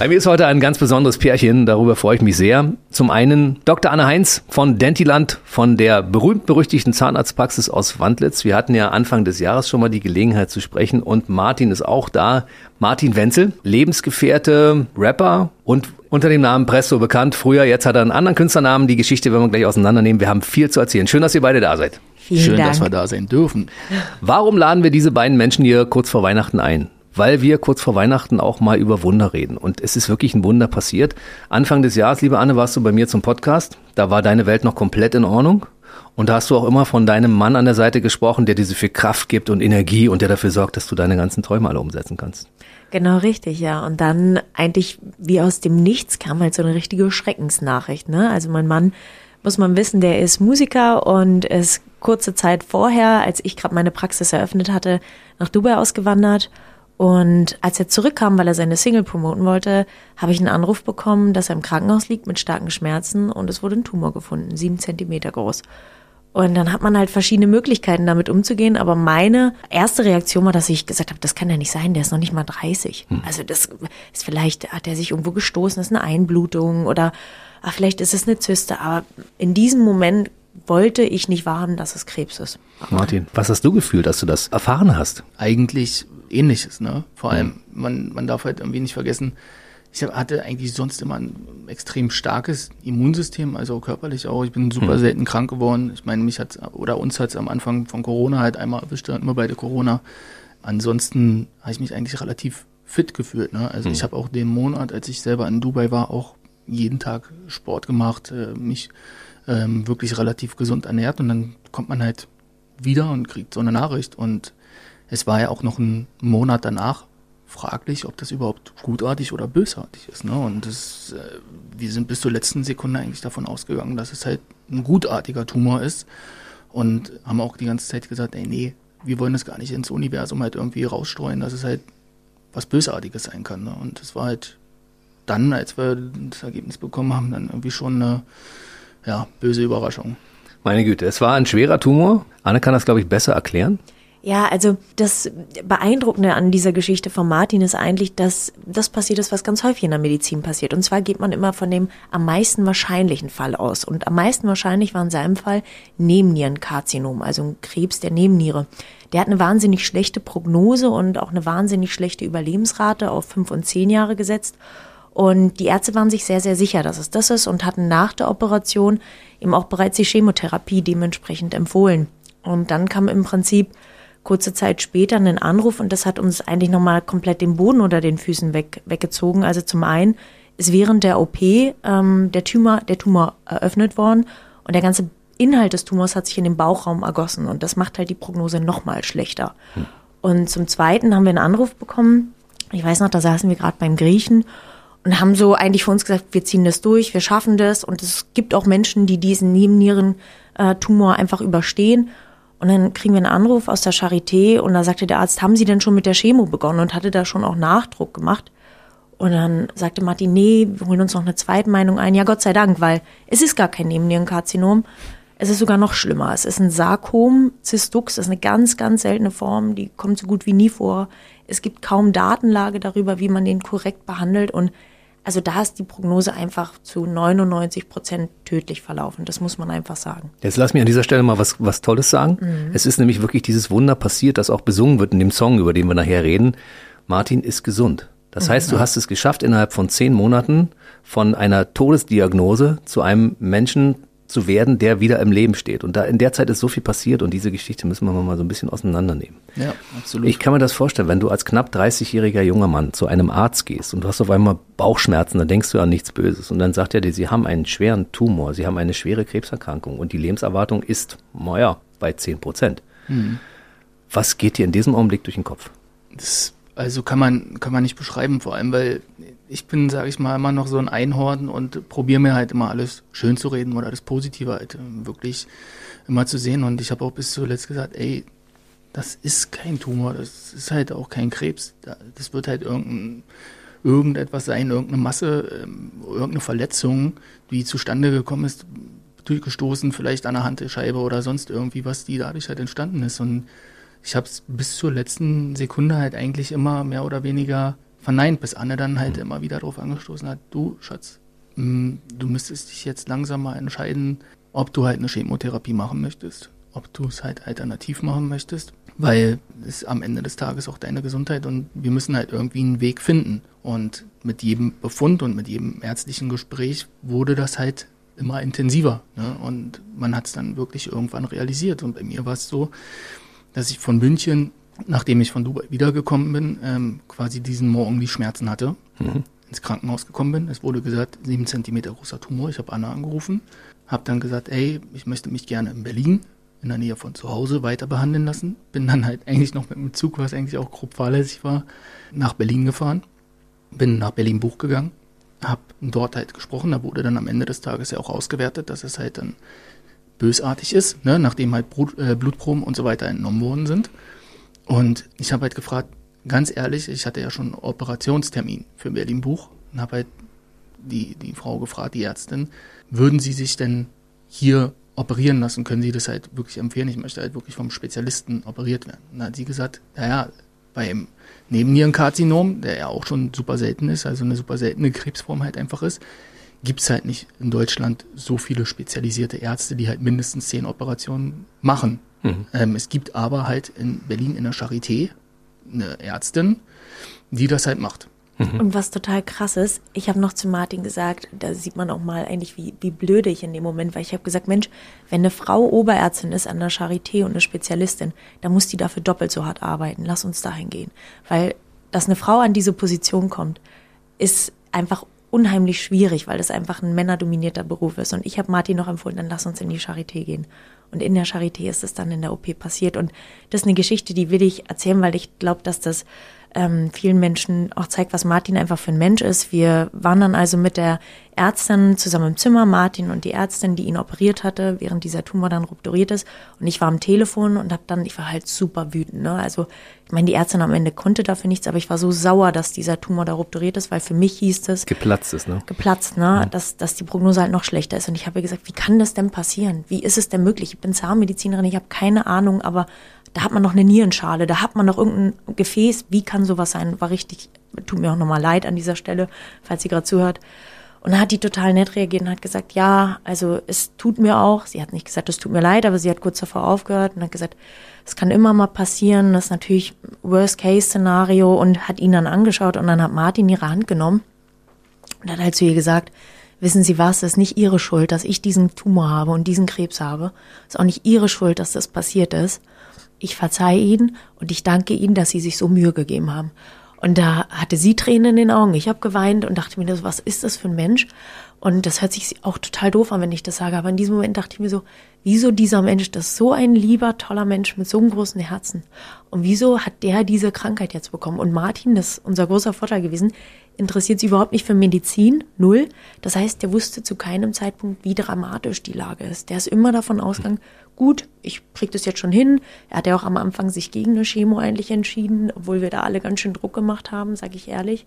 Bei mir ist heute ein ganz besonderes Pärchen, darüber freue ich mich sehr. Zum einen Dr. Anne Heinz von Dentiland, von der berühmt-berüchtigten Zahnarztpraxis aus Wandlitz. Wir hatten ja Anfang des Jahres schon mal die Gelegenheit zu sprechen und Martin ist auch da. Martin Wenzel, Lebensgefährte, Rapper und unter dem Namen Presto bekannt. Früher, jetzt hat er einen anderen Künstlernamen. Die Geschichte werden wir gleich auseinandernehmen. Wir haben viel zu erzählen. Schön, dass ihr beide da seid. Vielen Schön, Dank. dass wir da sein dürfen. Warum laden wir diese beiden Menschen hier kurz vor Weihnachten ein? Weil wir kurz vor Weihnachten auch mal über Wunder reden. Und es ist wirklich ein Wunder passiert. Anfang des Jahres, liebe Anne, warst du bei mir zum Podcast. Da war deine Welt noch komplett in Ordnung. Und da hast du auch immer von deinem Mann an der Seite gesprochen, der dir so viel Kraft gibt und Energie und der dafür sorgt, dass du deine ganzen Träume alle umsetzen kannst. Genau richtig, ja. Und dann eigentlich wie aus dem Nichts kam halt so eine richtige Schreckensnachricht. Ne? Also mein Mann, muss man wissen, der ist Musiker und ist kurze Zeit vorher, als ich gerade meine Praxis eröffnet hatte, nach Dubai ausgewandert. Und als er zurückkam, weil er seine Single promoten wollte, habe ich einen Anruf bekommen, dass er im Krankenhaus liegt mit starken Schmerzen und es wurde ein Tumor gefunden, sieben Zentimeter groß. Und dann hat man halt verschiedene Möglichkeiten, damit umzugehen. Aber meine erste Reaktion war, dass ich gesagt habe, das kann ja nicht sein, der ist noch nicht mal 30. Also das ist vielleicht, hat er sich irgendwo gestoßen, das ist eine Einblutung oder ach, vielleicht ist es eine Zyste. Aber in diesem Moment wollte ich nicht wahrhaben, dass es Krebs ist. Martin, was hast du gefühlt, dass du das erfahren hast? Eigentlich ähnliches, ne? Vor allem, man, man darf halt irgendwie nicht vergessen, ich hatte eigentlich sonst immer ein extrem starkes Immunsystem, also körperlich auch. Ich bin super selten krank geworden. Ich meine, mich hat oder uns hat es am Anfang von Corona halt einmal erwischt, hatten wir beide Corona. Ansonsten habe ich mich eigentlich relativ fit gefühlt. Ne? Also ich habe auch den Monat, als ich selber in Dubai war, auch jeden Tag Sport gemacht, äh, mich ähm, wirklich relativ gesund ernährt und dann kommt man halt wieder und kriegt so eine Nachricht und es war ja auch noch ein Monat danach fraglich, ob das überhaupt gutartig oder bösartig ist. Ne? Und das, äh, wir sind bis zur letzten Sekunde eigentlich davon ausgegangen, dass es halt ein gutartiger Tumor ist und haben auch die ganze Zeit gesagt, ey, nee, wir wollen das gar nicht ins Universum halt irgendwie rausstreuen, dass es halt was Bösartiges sein kann. Ne? Und das war halt dann, als wir das Ergebnis bekommen haben, dann irgendwie schon eine ja, böse Überraschung. Meine Güte, es war ein schwerer Tumor. Anne kann das, glaube ich, besser erklären. Ja, also das Beeindruckende an dieser Geschichte von Martin ist eigentlich, dass das passiert ist, was ganz häufig in der Medizin passiert. Und zwar geht man immer von dem am meisten wahrscheinlichen Fall aus. Und am meisten wahrscheinlich war in seinem Fall Nebennierenkarzinom, also ein Krebs der Nebenniere. Der hat eine wahnsinnig schlechte Prognose und auch eine wahnsinnig schlechte Überlebensrate auf fünf und zehn Jahre gesetzt. Und die Ärzte waren sich sehr, sehr sicher, dass es das ist und hatten nach der Operation eben auch bereits die Chemotherapie dementsprechend empfohlen. Und dann kam im Prinzip kurze Zeit später einen Anruf und das hat uns eigentlich nochmal komplett den Boden unter den Füßen weg, weggezogen. Also zum einen ist während der OP ähm, der, Tumor, der Tumor eröffnet worden und der ganze Inhalt des Tumors hat sich in den Bauchraum ergossen und das macht halt die Prognose nochmal schlechter. Und zum Zweiten haben wir einen Anruf bekommen. Ich weiß noch, da saßen wir gerade beim Griechen und haben so eigentlich für uns gesagt, wir ziehen das durch, wir schaffen das und es gibt auch Menschen, die diesen Nebennierentumor einfach überstehen. Und dann kriegen wir einen Anruf aus der Charité und da sagte der Arzt, haben Sie denn schon mit der Chemo begonnen und hatte da schon auch Nachdruck gemacht? Und dann sagte Martin, nee, wir holen uns noch eine Zweitmeinung ein. Ja, Gott sei Dank, weil es ist gar kein Nebennierenkarzinom. Es ist sogar noch schlimmer. Es ist ein Sarkom Cystux. Das ist eine ganz, ganz seltene Form. Die kommt so gut wie nie vor. Es gibt kaum Datenlage darüber, wie man den korrekt behandelt. Und also da ist die Prognose einfach zu 99 Prozent tödlich verlaufen. Das muss man einfach sagen. Jetzt lass mich an dieser Stelle mal was, was Tolles sagen. Es ist nämlich wirklich dieses Wunder passiert, das auch besungen wird in dem Song, über den wir nachher reden. Martin ist gesund. Das heißt, du hast es geschafft, innerhalb von zehn Monaten von einer Todesdiagnose zu einem Menschen zu werden, der wieder im Leben steht. Und da in der Zeit ist so viel passiert und diese Geschichte müssen wir mal so ein bisschen auseinandernehmen. Ja, absolut. Ich kann mir das vorstellen, wenn du als knapp 30-jähriger junger Mann zu einem Arzt gehst und du hast auf einmal Bauchschmerzen, dann denkst du an nichts Böses. Und dann sagt er dir, sie haben einen schweren Tumor, sie haben eine schwere Krebserkrankung und die Lebenserwartung ist, naja, bei 10 Prozent. Was geht dir in diesem Augenblick durch den Kopf? Das, also kann man, kann man nicht beschreiben, vor allem, weil ich bin, sage ich mal, immer noch so ein Einhorn und probiere mir halt immer alles schön zu reden oder das Positive halt äh, wirklich immer zu sehen. Und ich habe auch bis zuletzt gesagt, ey, das ist kein Tumor, das ist halt auch kein Krebs. Da- Das wird halt irgendein, irgendetwas sein, irgendeine Masse, ähm, irgendeine Verletzung, die zustande gekommen ist, durchgestoßen, vielleicht an der Handscheibe oder sonst irgendwie, was die dadurch halt entstanden ist. Und ich habe es bis zur letzten Sekunde halt eigentlich immer mehr oder weniger verneint, bis Anne dann halt mhm. immer wieder darauf angestoßen hat, du Schatz, mh, mm, du müsstest dich jetzt langsam mal entscheiden, ob du halt eine Chemotherapie machen möchtest, ob du es halt alternativ machen möchtest, weil es am Ende des Tages auch deine Gesundheit und wir müssen halt irgendwie einen Weg finden. Und mit jedem Befund und mit jedem ärztlichen Gespräch wurde das halt immer intensiver. Ne? Und man hat es dann wirklich irgendwann realisiert. Und bei mir war es so, dass ich von München, nachdem ich von Dubai wiedergekommen bin, ähm, quasi diesen Morgen die Schmerzen hatte, mhm. ins Krankenhaus gekommen bin. Es wurde gesagt, sieben Zentimeter großer Tumor. Ich habe Anna angerufen, habe dann gesagt, ey, ich möchte mich gerne in Berlin in der Nähe von zu Hause weiter behandeln lassen. Bin dann halt eigentlich noch mit dem Zug, was eigentlich auch grob fahrlässig war, nach Berlin gefahren. Bin nach Berlin Buch gegangen, habe dort halt gesprochen. Da wurde dann am Ende des Tages ja auch ausgewertet, dass es halt dann bösartig ist, ne, nachdem halt Blut, äh, Blutproben und so weiter entnommen worden sind. Und ich habe halt gefragt, ganz ehrlich, ich hatte ja schon einen Operationstermin für Berlin Buch und habe halt die, die Frau gefragt, die Ärztin, würden Sie sich denn hier operieren lassen, können Sie das halt wirklich empfehlen? Ich möchte halt wirklich vom Spezialisten operiert werden. Und dann hat sie gesagt, naja, beim Nebennierenkarzinom, der ja auch schon super selten ist, also eine super seltene Krebsform halt einfach ist, gibt es halt nicht in Deutschland so viele spezialisierte Ärzte, die halt mindestens zehn Operationen machen. Mhm. Ähm, es gibt aber halt in Berlin in der Charité eine Ärztin, die das halt macht. Mhm. Und was total krass ist, ich habe noch zu Martin gesagt, da sieht man auch mal eigentlich, wie, wie blöde ich in dem Moment, weil ich habe gesagt, Mensch, wenn eine Frau Oberärztin ist an der Charité und eine Spezialistin, dann muss die dafür doppelt so hart arbeiten. Lass uns dahin gehen. Weil, dass eine Frau an diese Position kommt, ist einfach unheimlich schwierig, weil das einfach ein männerdominierter Beruf ist. Und ich habe Martin noch empfohlen, dann lass uns in die Charité gehen. Und in der Charité ist es dann in der OP passiert. Und das ist eine Geschichte, die will ich erzählen, weil ich glaube, dass das ähm, vielen Menschen auch zeigt, was Martin einfach für ein Mensch ist. Wir waren dann also mit der Ärztin zusammen im Zimmer, Martin und die Ärztin, die ihn operiert hatte, während dieser Tumor dann rupturiert ist. Und ich war am Telefon und habe dann, ich war halt super wütend. Ne? Also ich meine, die Ärztin am Ende konnte dafür nichts, aber ich war so sauer, dass dieser Tumor da rupturiert ist, weil für mich hieß es geplatzt ist, ne? Geplatzt, ne? Ja. Dass, dass die Prognose halt noch schlechter ist. Und ich habe gesagt, wie kann das denn passieren? Wie ist es denn möglich? Ich bin Zahnmedizinerin, ich habe keine Ahnung, aber da hat man noch eine Nierenschale, da hat man noch irgendein Gefäß. Wie kann sowas sein? War richtig, tut mir auch nochmal leid an dieser Stelle, falls sie gerade zuhört. Und dann hat die total nett reagiert und hat gesagt, ja, also es tut mir auch, sie hat nicht gesagt, es tut mir leid, aber sie hat kurz davor aufgehört und hat gesagt, es kann immer mal passieren, das ist natürlich Worst-Case-Szenario und hat ihn dann angeschaut und dann hat Martin ihre Hand genommen und hat halt zu ihr gesagt, wissen Sie was, es ist nicht Ihre Schuld, dass ich diesen Tumor habe und diesen Krebs habe. Es ist auch nicht Ihre Schuld, dass das passiert ist ich verzeihe Ihnen und ich danke Ihnen, dass Sie sich so Mühe gegeben haben. Und da hatte sie Tränen in den Augen. Ich habe geweint und dachte mir, was ist das für ein Mensch? Und das hört sich auch total doof an, wenn ich das sage. Aber in diesem Moment dachte ich mir so, wieso dieser Mensch, das ist so ein lieber, toller Mensch mit so einem großen Herzen. Und wieso hat der diese Krankheit jetzt bekommen? Und Martin, das ist unser großer Vorteil gewesen, interessiert sich überhaupt nicht für Medizin, null. Das heißt, der wusste zu keinem Zeitpunkt, wie dramatisch die Lage ist. Der ist immer davon ausgegangen, gut, ich krieg das jetzt schon hin. Er hat ja auch am Anfang sich gegen eine Chemo eigentlich entschieden, obwohl wir da alle ganz schön Druck gemacht haben, sage ich ehrlich.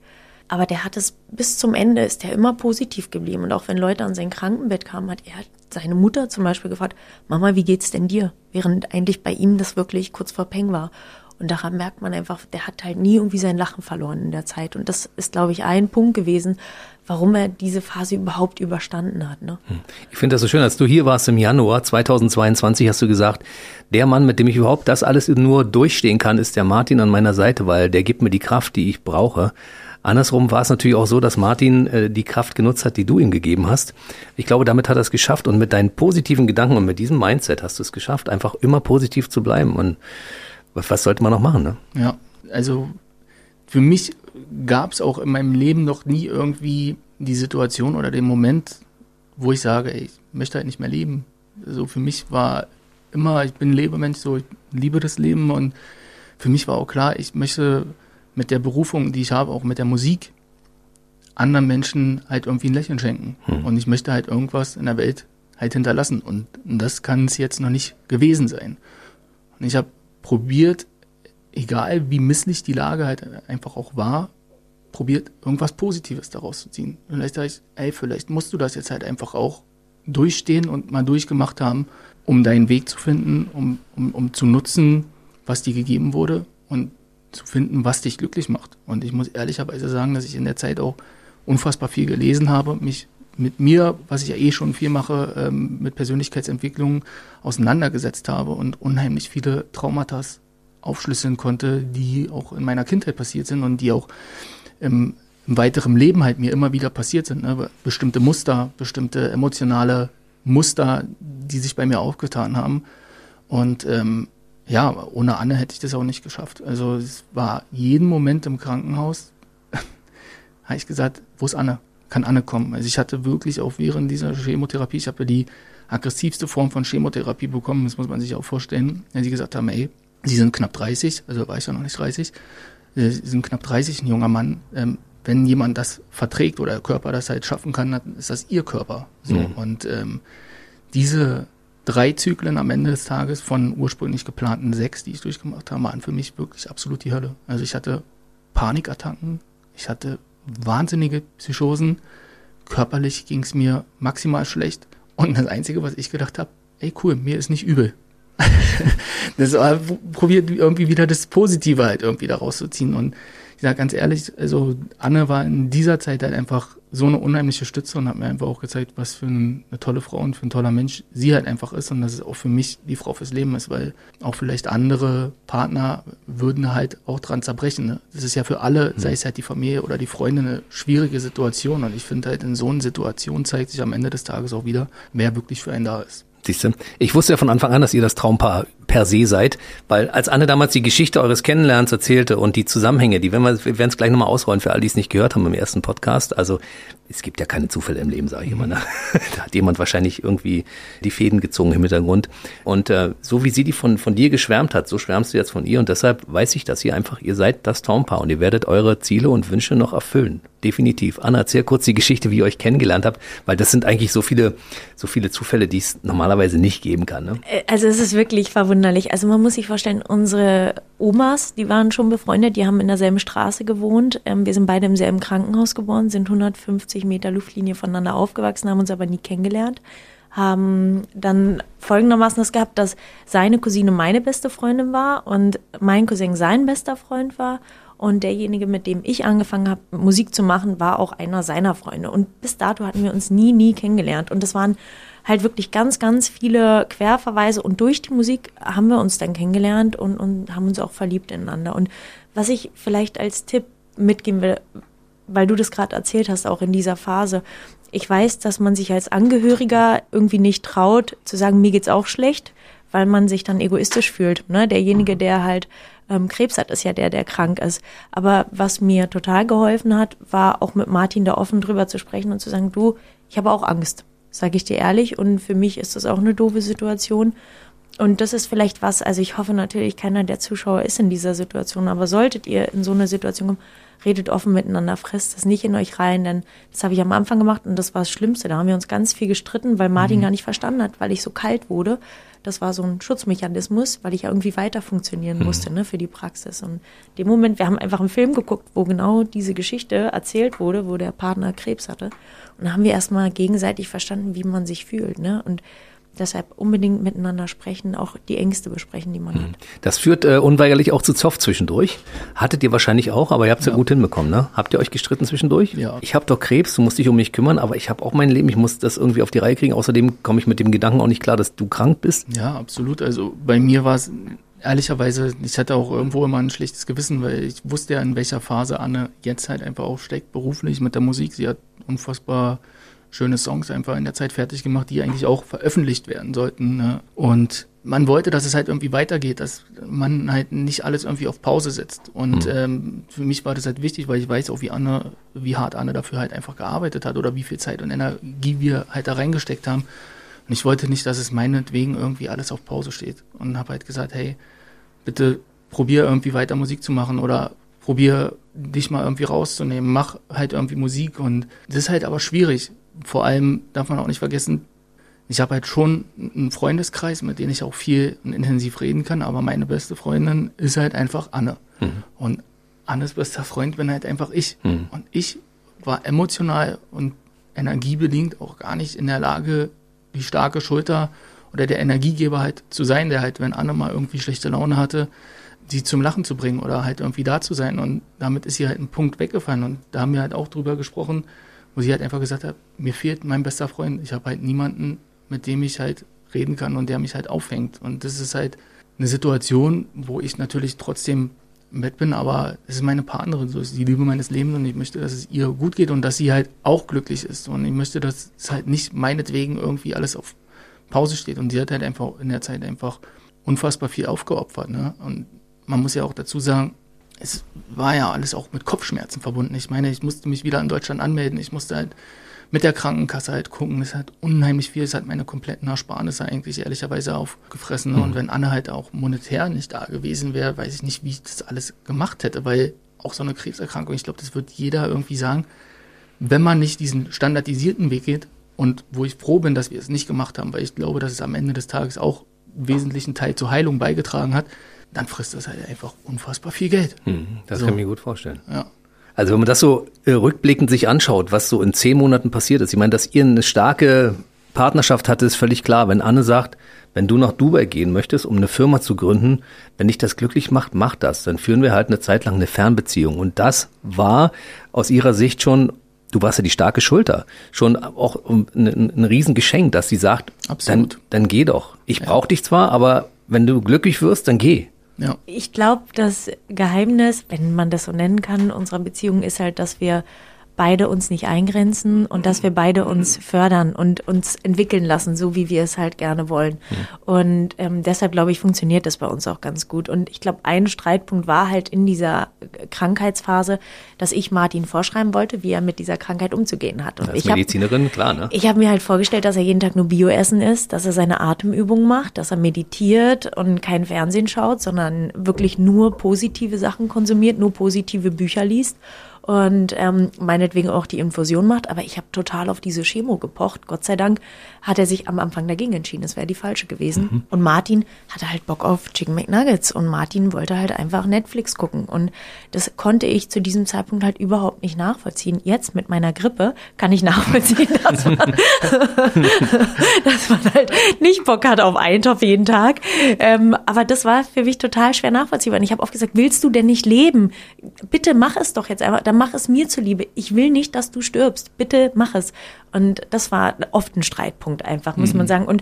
Aber der hat es bis zum Ende, ist der immer positiv geblieben. Und auch wenn Leute an sein Krankenbett kamen, hat er seine Mutter zum Beispiel gefragt, Mama, wie geht's denn dir? Während eigentlich bei ihm das wirklich kurz vor Peng war. Und daran merkt man einfach, der hat halt nie irgendwie sein Lachen verloren in der Zeit. Und das ist, glaube ich, ein Punkt gewesen, warum er diese Phase überhaupt überstanden hat. Ne? Hm. Ich finde das so schön, als du hier warst im Januar 2022, hast du gesagt, der Mann, mit dem ich überhaupt das alles nur durchstehen kann, ist der Martin an meiner Seite, weil der gibt mir die Kraft, die ich brauche. Andersrum war es natürlich auch so, dass Martin äh, die Kraft genutzt hat, die du ihm gegeben hast. Ich glaube, damit hat er es geschafft und mit deinen positiven Gedanken und mit diesem Mindset hast du es geschafft, einfach immer positiv zu bleiben. Und was sollte man noch machen? Ne? Ja, also für mich gab es auch in meinem Leben noch nie irgendwie die Situation oder den Moment, wo ich sage, ey, ich möchte halt nicht mehr leben. Also für mich war immer, ich bin ein Lebemensch, so ich liebe das Leben und für mich war auch klar, ich möchte mit der Berufung, die ich habe, auch mit der Musik, anderen Menschen halt irgendwie ein Lächeln schenken. Hm. Und ich möchte halt irgendwas in der Welt halt hinterlassen. Und das kann es jetzt noch nicht gewesen sein. Und ich habe probiert, egal wie misslich die Lage halt einfach auch war, probiert irgendwas Positives daraus zu ziehen. Vielleicht sage ich, ey, vielleicht musst du das jetzt halt einfach auch durchstehen und mal durchgemacht haben, um deinen Weg zu finden, um, um, um zu nutzen, was dir gegeben wurde und zu finden, was dich glücklich macht. Und ich muss ehrlicherweise sagen, dass ich in der Zeit auch unfassbar viel gelesen habe, mich mit mir, was ich ja eh schon viel mache, ähm, mit Persönlichkeitsentwicklung auseinandergesetzt habe und unheimlich viele Traumata aufschlüsseln konnte, die auch in meiner Kindheit passiert sind und die auch im, im weiteren Leben halt mir immer wieder passiert sind. Ne? Bestimmte Muster, bestimmte emotionale Muster, die sich bei mir aufgetan haben. Und ähm, ja, ohne Anne hätte ich das auch nicht geschafft. Also es war jeden Moment im Krankenhaus, habe ich gesagt, wo ist Anne? Kann Anne kommen? Also ich hatte wirklich auch während dieser Chemotherapie, ich habe ja die aggressivste Form von Chemotherapie bekommen, das muss man sich auch vorstellen, weil sie gesagt haben, ey, Sie sind knapp 30, also war ich ja noch nicht 30, Sie sind knapp 30, ein junger Mann. Ähm, wenn jemand das verträgt oder der Körper das halt schaffen kann, dann ist das ihr Körper. So. Mhm. Und ähm, diese drei Zyklen am Ende des Tages von ursprünglich geplanten sechs, die ich durchgemacht habe, waren für mich wirklich absolut die Hölle. Also ich hatte Panikattacken, ich hatte wahnsinnige Psychosen, körperlich ging es mir maximal schlecht. Und das Einzige, was ich gedacht habe, ey cool, mir ist nicht übel. das war, probiert irgendwie wieder das Positive halt irgendwie da rauszuziehen und ich sage ganz ehrlich, also Anne war in dieser Zeit halt einfach so eine unheimliche Stütze und hat mir einfach auch gezeigt, was für eine tolle Frau und für ein toller Mensch sie halt einfach ist und dass es auch für mich die Frau fürs Leben ist, weil auch vielleicht andere Partner würden halt auch dran zerbrechen. Ne? Das ist ja für alle, mhm. sei es halt die Familie oder die Freunde, eine schwierige Situation und ich finde halt in so einer Situation zeigt sich am Ende des Tages auch wieder, wer wirklich für einen da ist. Siehste, ich wusste ja von Anfang an, dass ihr das Traumpaar per se seid, weil als Anne damals die Geschichte eures Kennenlernens erzählte und die Zusammenhänge, die werden wir, wir werden es gleich nochmal ausrollen für all die es nicht gehört haben im ersten Podcast. Also es gibt ja keine Zufälle im Leben, sage ich immer. Ne? Da hat jemand wahrscheinlich irgendwie die Fäden gezogen im Hintergrund. Und äh, so wie sie die von, von dir geschwärmt hat, so schwärmst du jetzt von ihr. Und deshalb weiß ich, dass ihr einfach, ihr seid das Traumpaar und ihr werdet eure Ziele und Wünsche noch erfüllen. Definitiv. Anna, erzähl kurz die Geschichte, wie ihr euch kennengelernt habt, weil das sind eigentlich so viele, so viele Zufälle, die es normalerweise nicht geben kann. Ne? Äh, also es ist wirklich verwunderlich. Also man muss sich vorstellen, unsere Omas, die waren schon befreundet, die haben in derselben Straße gewohnt. Ähm, wir sind beide im selben Krankenhaus geboren, sind 150 Meter Luftlinie voneinander aufgewachsen, haben uns aber nie kennengelernt. Haben dann folgendermaßen das gehabt, dass seine Cousine meine beste Freundin war und mein Cousin sein bester Freund war. Und derjenige, mit dem ich angefangen habe, Musik zu machen, war auch einer seiner Freunde. Und bis dato hatten wir uns nie, nie kennengelernt. Und das waren halt wirklich ganz, ganz viele Querverweise. Und durch die Musik haben wir uns dann kennengelernt und, und haben uns auch verliebt ineinander. Und was ich vielleicht als Tipp mitgeben will, weil du das gerade erzählt hast, auch in dieser Phase. Ich weiß, dass man sich als Angehöriger irgendwie nicht traut, zu sagen, mir geht's auch schlecht, weil man sich dann egoistisch fühlt. Ne? Derjenige, der halt ähm, Krebs hat, ist ja der, der krank ist. Aber was mir total geholfen hat, war auch mit Martin da offen drüber zu sprechen und zu sagen, du, ich habe auch Angst, sage ich dir ehrlich. Und für mich ist das auch eine doofe Situation. Und das ist vielleicht was, also ich hoffe natürlich, keiner der Zuschauer ist in dieser Situation, aber solltet ihr in so eine Situation kommen, redet offen miteinander, fresst das nicht in euch rein, denn das habe ich am Anfang gemacht und das war das Schlimmste. Da haben wir uns ganz viel gestritten, weil Martin mhm. gar nicht verstanden hat, weil ich so kalt wurde. Das war so ein Schutzmechanismus, weil ich ja irgendwie weiter funktionieren mhm. musste ne, für die Praxis. Und dem Moment, wir haben einfach einen Film geguckt, wo genau diese Geschichte erzählt wurde, wo der Partner Krebs hatte. Und da haben wir erstmal gegenseitig verstanden, wie man sich fühlt. Ne? Und Deshalb unbedingt miteinander sprechen, auch die Ängste besprechen, die man mhm. hat. Das führt äh, unweigerlich auch zu Zoff zwischendurch. Hattet ihr wahrscheinlich auch, aber ihr habt es ja. ja. gut hinbekommen, ne? Habt ihr euch gestritten zwischendurch? Ja. Ich habe doch Krebs, du musst dich um mich kümmern, aber ich habe auch mein Leben, ich muss das irgendwie auf die Reihe kriegen. Außerdem komme ich mit dem Gedanken auch nicht klar, dass du krank bist. Ja, absolut. Also bei mir war es ehrlicherweise, ich hatte auch irgendwo immer ein schlechtes Gewissen, weil ich wusste ja, in welcher Phase Anne jetzt halt einfach auch steckt, beruflich mit der Musik. Sie hat unfassbar schöne Songs einfach in der Zeit fertig gemacht, die eigentlich auch veröffentlicht werden sollten. Ne? Und man wollte, dass es halt irgendwie weitergeht, dass man halt nicht alles irgendwie auf Pause setzt. Und mhm. ähm, für mich war das halt wichtig, weil ich weiß auch, wie Anne, wie hart Anne dafür halt einfach gearbeitet hat oder wie viel Zeit und Energie wir halt da reingesteckt haben. Und ich wollte nicht, dass es meinetwegen irgendwie alles auf Pause steht. Und habe halt gesagt, hey, bitte probier irgendwie weiter Musik zu machen oder probier dich mal irgendwie rauszunehmen, mach halt irgendwie Musik und das ist halt aber schwierig, vor allem darf man auch nicht vergessen, ich habe halt schon einen Freundeskreis, mit dem ich auch viel und intensiv reden kann, aber meine beste Freundin ist halt einfach Anne. Mhm. Und Annes bester Freund bin halt einfach ich. Mhm. Und ich war emotional und energiebedingt auch gar nicht in der Lage, die starke Schulter oder der Energiegeber halt zu sein, der halt, wenn Anne mal irgendwie schlechte Laune hatte, sie zum Lachen zu bringen oder halt irgendwie da zu sein. Und damit ist sie halt ein Punkt weggefallen. Und da haben wir halt auch drüber gesprochen, wo sie halt einfach gesagt hat, mir fehlt mein bester Freund. Ich habe halt niemanden, mit dem ich halt reden kann und der mich halt auffängt. Und das ist halt eine Situation, wo ich natürlich trotzdem im Bett bin, aber es ist meine Partnerin, so ist die Liebe meines Lebens und ich möchte, dass es ihr gut geht und dass sie halt auch glücklich ist. Und ich möchte, dass es halt nicht meinetwegen irgendwie alles auf Pause steht. Und sie hat halt einfach in der Zeit einfach unfassbar viel aufgeopfert. Ne? Und man muss ja auch dazu sagen, es war ja alles auch mit Kopfschmerzen verbunden. Ich meine, ich musste mich wieder in Deutschland anmelden. Ich musste halt mit der Krankenkasse halt gucken. Es hat unheimlich viel, es hat meine kompletten Ersparnisse eigentlich ehrlicherweise aufgefressen. Mhm. Und wenn Anne halt auch monetär nicht da gewesen wäre, weiß ich nicht, wie ich das alles gemacht hätte, weil auch so eine Krebserkrankung, ich glaube, das wird jeder irgendwie sagen, wenn man nicht diesen standardisierten Weg geht und wo ich froh bin, dass wir es nicht gemacht haben, weil ich glaube, dass es am Ende des Tages auch einen wesentlichen Teil zur Heilung beigetragen hat, dann frisst das halt einfach unfassbar viel Geld. Mhm, das so. kann ich mir gut vorstellen. Ja. Also wenn man das so äh, rückblickend sich anschaut, was so in zehn Monaten passiert ist, ich meine, dass ihr eine starke Partnerschaft hatte, ist völlig klar. Wenn Anne sagt, wenn du nach Dubai gehen möchtest, um eine Firma zu gründen, wenn dich das glücklich macht, mach das. Dann führen wir halt eine Zeit lang eine Fernbeziehung. Und das war aus ihrer Sicht schon, du warst ja die starke Schulter, schon auch ein, ein Riesengeschenk, dass sie sagt, Absolut. Dann, dann geh doch. Ich ja. brauche dich zwar, aber wenn du glücklich wirst, dann geh. Ja. Ich glaube, das Geheimnis, wenn man das so nennen kann, unserer Beziehung ist halt, dass wir beide uns nicht eingrenzen und dass wir beide uns fördern und uns entwickeln lassen, so wie wir es halt gerne wollen. Mhm. Und ähm, deshalb glaube ich, funktioniert das bei uns auch ganz gut. Und ich glaube, ein Streitpunkt war halt in dieser Krankheitsphase, dass ich Martin vorschreiben wollte, wie er mit dieser Krankheit umzugehen hat. Und Als ich Medizinerin, hab, klar, ne? Ich habe mir halt vorgestellt, dass er jeden Tag nur Bioessen isst, dass er seine Atemübungen macht, dass er meditiert und kein Fernsehen schaut, sondern wirklich nur positive Sachen konsumiert, nur positive Bücher liest und ähm, meinetwegen auch die Infusion macht. Aber ich habe total auf diese Chemo gepocht. Gott sei Dank hat er sich am Anfang dagegen entschieden. Es wäre die falsche gewesen. Mhm. Und Martin hatte halt Bock auf Chicken McNuggets und Martin wollte halt einfach Netflix gucken. Und das konnte ich zu diesem Zeitpunkt halt überhaupt nicht nachvollziehen. Jetzt mit meiner Grippe kann ich nachvollziehen, dass man, dass man halt nicht Bock hat auf Eintopf jeden Tag. Ähm, aber das war für mich total schwer nachvollziehbar. Und ich habe oft gesagt, willst du denn nicht leben? Bitte mach es doch jetzt einfach. Dann mach es mir zuliebe. Ich will nicht, dass du stirbst. Bitte mach es. Und das war oft ein Streitpunkt einfach, muss mhm. man sagen. Und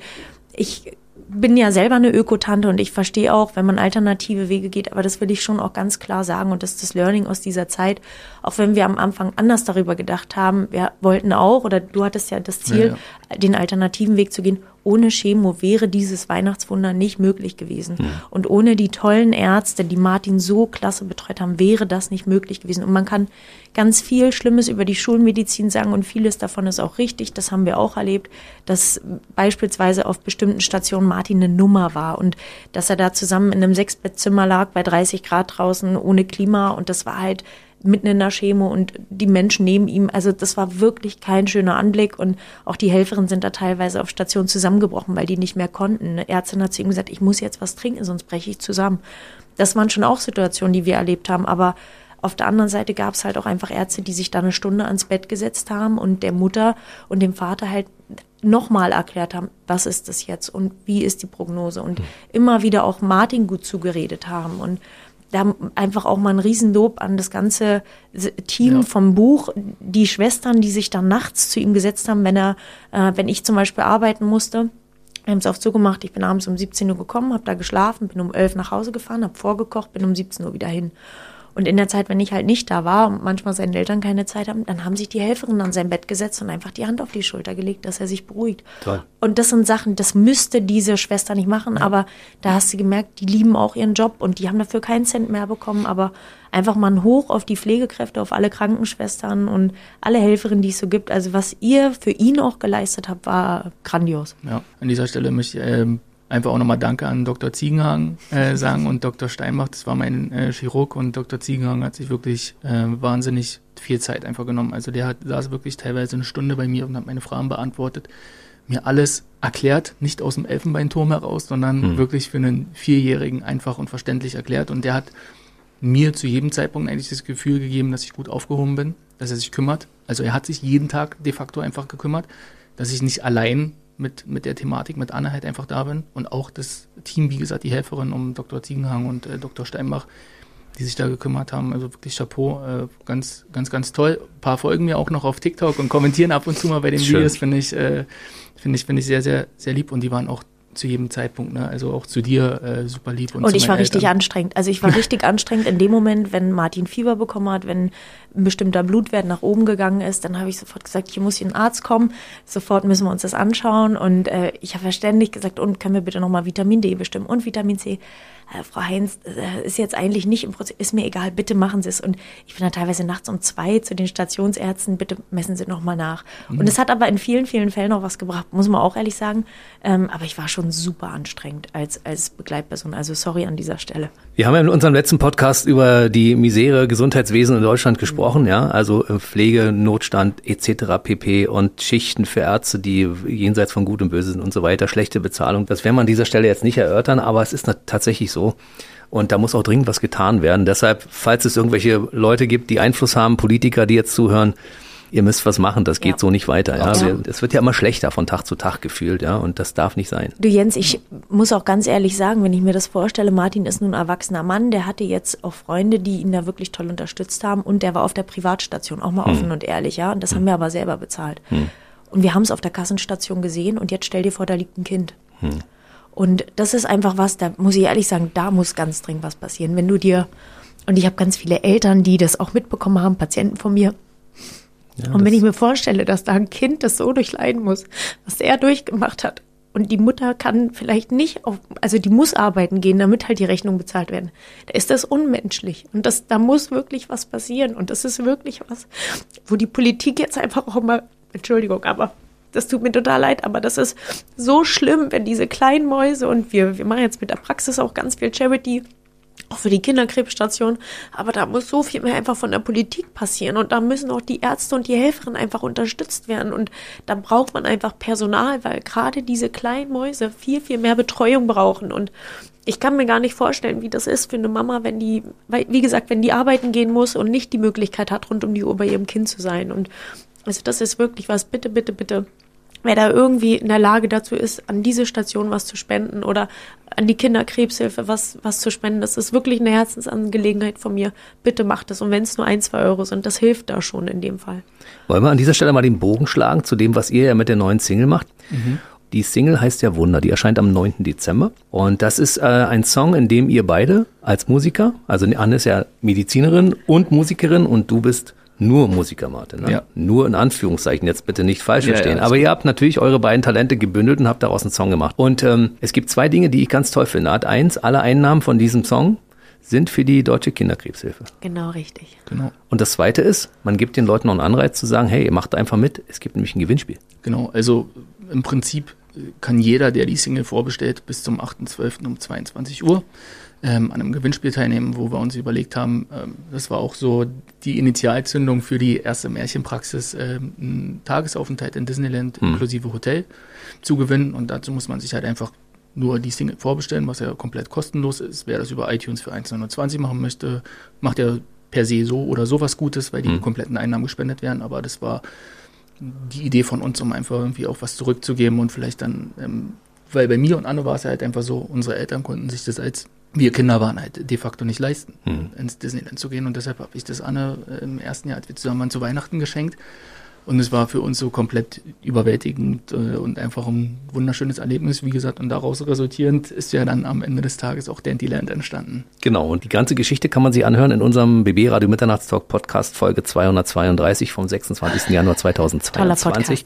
ich bin ja selber eine Ökotante und ich verstehe auch, wenn man alternative Wege geht, aber das will ich schon auch ganz klar sagen und das ist das Learning aus dieser Zeit. Auch wenn wir am Anfang anders darüber gedacht haben, wir wollten auch, oder du hattest ja das Ziel, ja, ja. Den alternativen Weg zu gehen, ohne Chemo wäre dieses Weihnachtswunder nicht möglich gewesen. Mhm. Und ohne die tollen Ärzte, die Martin so klasse betreut haben, wäre das nicht möglich gewesen. Und man kann ganz viel Schlimmes über die Schulmedizin sagen und vieles davon ist auch richtig. Das haben wir auch erlebt, dass beispielsweise auf bestimmten Stationen Martin eine Nummer war und dass er da zusammen in einem Sechsbettzimmer lag bei 30 Grad draußen ohne Klima und das war halt mitten in der Chemo und die Menschen neben ihm. Also das war wirklich kein schöner Anblick und auch die Helferinnen sind da teilweise auf Station zusammengebrochen, weil die nicht mehr konnten. Eine Ärztin hat zu ihm gesagt, ich muss jetzt was trinken, sonst breche ich zusammen. Das waren schon auch Situationen, die wir erlebt haben, aber auf der anderen Seite gab es halt auch einfach Ärzte, die sich da eine Stunde ans Bett gesetzt haben und der Mutter und dem Vater halt nochmal erklärt haben, was ist das jetzt und wie ist die Prognose und mhm. immer wieder auch Martin gut zugeredet haben und da einfach auch mal ein Riesenlob an das ganze Team ja. vom Buch, die Schwestern, die sich dann nachts zu ihm gesetzt haben, wenn er, äh, wenn ich zum Beispiel arbeiten musste. Wir haben es oft so gemacht, ich bin abends um 17 Uhr gekommen, habe da geschlafen, bin um 11 nach Hause gefahren, habe vorgekocht, bin um 17 Uhr wieder hin. Und in der Zeit, wenn ich halt nicht da war und manchmal seine Eltern keine Zeit haben, dann haben sich die Helferinnen an sein Bett gesetzt und einfach die Hand auf die Schulter gelegt, dass er sich beruhigt. Toll. Und das sind Sachen, das müsste diese Schwester nicht machen, ja. aber da hast du gemerkt, die lieben auch ihren Job und die haben dafür keinen Cent mehr bekommen, aber einfach mal ein Hoch auf die Pflegekräfte, auf alle Krankenschwestern und alle Helferinnen, die es so gibt. Also was ihr für ihn auch geleistet habt, war grandios. Ja, an dieser Stelle möchte ich ähm, einfach auch nochmal Danke an Dr. Ziegenhagen äh, sagen und Dr. Steinbach, das war mein äh, Chirurg und Dr. Ziegenhagen hat sich wirklich äh, wahnsinnig viel Zeit einfach genommen. Also der hat, saß wirklich teilweise eine Stunde bei mir und hat meine Fragen beantwortet, mir alles erklärt, nicht aus dem Elfenbeinturm heraus, sondern hm. wirklich für einen Vierjährigen einfach und verständlich erklärt und der hat mir zu jedem Zeitpunkt eigentlich das Gefühl gegeben, dass ich gut aufgehoben bin, dass er sich kümmert. Also er hat sich jeden Tag de facto einfach gekümmert, dass ich nicht allein mit, mit der Thematik, mit Anne halt einfach da bin und auch das Team, wie gesagt, die Helferin um Dr. Ziegenhang und äh, Dr. Steinbach, die sich da gekümmert haben. Also wirklich Chapeau, äh, ganz, ganz, ganz toll. Ein paar folgen mir auch noch auf TikTok und kommentieren ab und zu mal bei den Schön. Videos, finde ich, äh, finde ich, finde ich sehr, sehr, sehr lieb und die waren auch zu jedem Zeitpunkt, ne? also auch zu dir äh, super lieb. Und, Und ich war meinen richtig Eltern. anstrengend. Also ich war richtig anstrengend in dem Moment, wenn Martin Fieber bekommen hat, wenn ein bestimmter Blutwert nach oben gegangen ist, dann habe ich sofort gesagt, hier muss hier ein Arzt kommen, sofort müssen wir uns das anschauen. Und äh, ich habe ja ständig gesagt, und können wir bitte nochmal Vitamin D bestimmen und Vitamin C. Äh, Frau Heinz, äh, ist jetzt eigentlich nicht im Prozess, ist mir egal, bitte machen Sie es. Und ich bin dann teilweise nachts um zwei zu den Stationsärzten, bitte messen Sie nochmal nach. Und es hat aber in vielen, vielen Fällen auch was gebracht, muss man auch ehrlich sagen. Ähm, aber ich war schon super anstrengend als, als Begleitperson. Also sorry an dieser Stelle. Wir haben ja in unserem letzten Podcast über die Misere Gesundheitswesen in Deutschland gesprochen, ja, also äh, Pflege, Notstand etc. pp. und Schichten für Ärzte, die jenseits von Gut und Böse sind und so weiter, schlechte Bezahlung. Das werden wir an dieser Stelle jetzt nicht erörtern, aber es ist tatsächlich so. Und da muss auch dringend was getan werden. Deshalb, falls es irgendwelche Leute gibt, die Einfluss haben, Politiker, die jetzt zuhören, ihr müsst was machen, das geht Ja. so nicht weiter. Ja. Wir- Es wird ja immer schlechter von Tag zu Tag gefühlt, ja, und das darf nicht sein. Du Jens, ich muss auch ganz ehrlich sagen, wenn ich mir das vorstelle, Martin ist nun ein erwachsener Mann, der hatte jetzt auch Freunde, die ihn da wirklich toll unterstützt haben und der war auf der Privatstation, auch mal offen und ehrlich, ja, und das haben wir aber selber bezahlt. Und wir haben es auf der Kassenstation gesehen und jetzt stell dir vor, da liegt ein Kind. Und das ist einfach was, da muss ich ehrlich sagen, da muss ganz dringend was passieren. Wenn du dir, und ich habe ganz viele Eltern, die das auch mitbekommen haben, Patienten von mir, und wenn ich mir vorstelle, dass da ein Kind das so durchleiden muss, was er durchgemacht hat, und die Mutter kann vielleicht nicht auf, also die muss arbeiten gehen, damit halt die Rechnungen bezahlt werden, da ist das unmenschlich. Und das, da muss wirklich was passieren. Und das ist wirklich was, wo die Politik jetzt einfach auch mal, Entschuldigung, aber das tut mir total leid, aber das ist so schlimm, wenn diese kleinen Mäuse und wir, wir machen jetzt mit der Praxis auch ganz viel Charity, auch für die Kinderkrebsstation. Aber da muss so viel mehr einfach von der Politik passieren. Und da müssen auch die Ärzte und die Helferinnen einfach unterstützt werden. Und da braucht man einfach Personal, weil gerade diese kleinen Mäuse viel, viel mehr Betreuung brauchen. Und ich kann mir gar nicht vorstellen, wie das ist für eine Mama, wenn die, wie gesagt, wenn die arbeiten gehen muss und nicht die Möglichkeit hat, rund um die Uhr bei ihrem Kind zu sein. Und also das ist wirklich was, bitte, bitte, bitte wer da irgendwie in der Lage dazu ist, an diese Station was zu spenden oder an die Kinderkrebshilfe was, was zu spenden. Das ist wirklich eine Herzensangelegenheit von mir. Bitte macht das. Und wenn es nur ein, zwei Euro sind, das hilft da schon in dem Fall. Wollen wir an dieser Stelle mal den Bogen schlagen zu dem, was ihr ja mit der neuen Single macht? Die Single heißt ja Wunder, die erscheint am 9. Dezember. Und das ist äh, ein Song, in dem ihr beide als Musiker, also Anne ist ja Medizinerin und Musikerin und du bist nur Musiker, Martin. Ne? Ja. Nur in Anführungszeichen, jetzt bitte nicht falsch Ja, ja, verstehen. alles Aber ihr habt natürlich eure beiden Talente gebündelt und habt daraus einen Song gemacht. Und ähm, es gibt zwei Dinge, die ich ganz toll finde. Art eins, alle Einnahmen von diesem Song sind für die Deutsche Kinderkrebshilfe. Genau richtig. Genau. Und das zweite ist, man gibt den Leuten noch einen Anreiz zu sagen, hey, ihr macht einfach mit, es gibt nämlich ein Gewinnspiel. Genau, also im Prinzip äh, kann jeder, der die Single vorbestellt, bis zum 8.12. um 22 Uhr ähm, an einem Gewinnspiel teilnehmen, wo wir uns überlegt haben, ähm, das war auch so die Initialzündung für die erste Märchenpraxis, ähm, einen Tagesaufenthalt in Disneyland inklusive Hotel zu gewinnen. Und dazu muss man sich halt einfach nur die Single vorbestellen, was ja komplett kostenlos ist. Wer das über iTunes für 1,29 machen möchte, macht ja per se so oder sowas Gutes, weil die kompletten Einnahmen gespendet werden. Aber das war die Idee von uns, um einfach irgendwie auch was zurückzugeben und vielleicht dann, ähm, weil bei mir und Anne war es ja halt einfach so, unsere Eltern konnten sich das als wir Kinder waren halt de facto nicht leisten, ins Disneyland zu gehen und deshalb habe ich das Anne äh, im ersten Jahr, als wir zusammen waren, zu Weihnachten geschenkt und es war für uns so komplett überwältigend äh, und einfach ein wunderschönes Erlebnis, wie gesagt, und daraus resultierend ist ja dann am Ende des Tages auch Dandyland entstanden. Genau, und die ganze Geschichte kann man sich anhören in unserem BB Radio Mitternachtstalk Podcast Folge 232 vom 26. Januar 2022.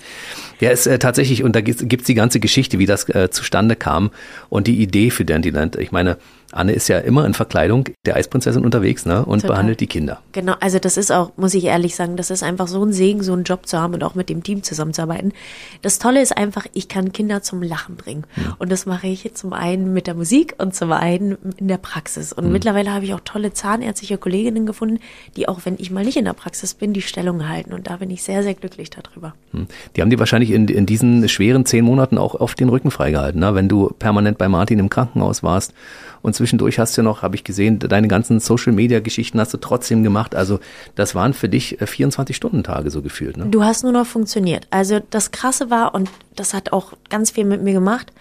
Der ist äh, tatsächlich, und da gibt's gibt's die ganze Geschichte, wie das äh, zustande kam und die Idee für Dandyland. Ich meine, Anne ist ja immer in Verkleidung der Eisprinzessin unterwegs ne, und Total. behandelt die Kinder. Genau, also das ist auch, muss ich ehrlich sagen, das ist einfach so ein Segen, so einen Job zu haben und auch mit dem Team zusammenzuarbeiten. Das Tolle ist einfach, ich kann Kinder zum Lachen bringen. Und das mache ich zum einen mit der Musik und zum einen in der Praxis. Und mittlerweile habe ich auch tolle zahnärztliche Kolleginnen gefunden, die auch, wenn ich mal nicht in der Praxis bin, die Stellung halten. Und da bin ich sehr, sehr glücklich darüber. Hm. Die haben dir wahrscheinlich in, in diesen schweren zehn Monaten auch auf den Rücken freigehalten, ne? wenn du permanent bei Martin im Krankenhaus warst Und zwischendurch hast du noch, habe ich gesehen, deine ganzen Social-Media-Geschichten hast du trotzdem gemacht. Also das waren für dich 24-Stunden-Tage äh, so gefühlt. Ne? Du hast nur noch funktioniert. Also das Krasse war, und das hat auch ganz viel mit mir gemacht,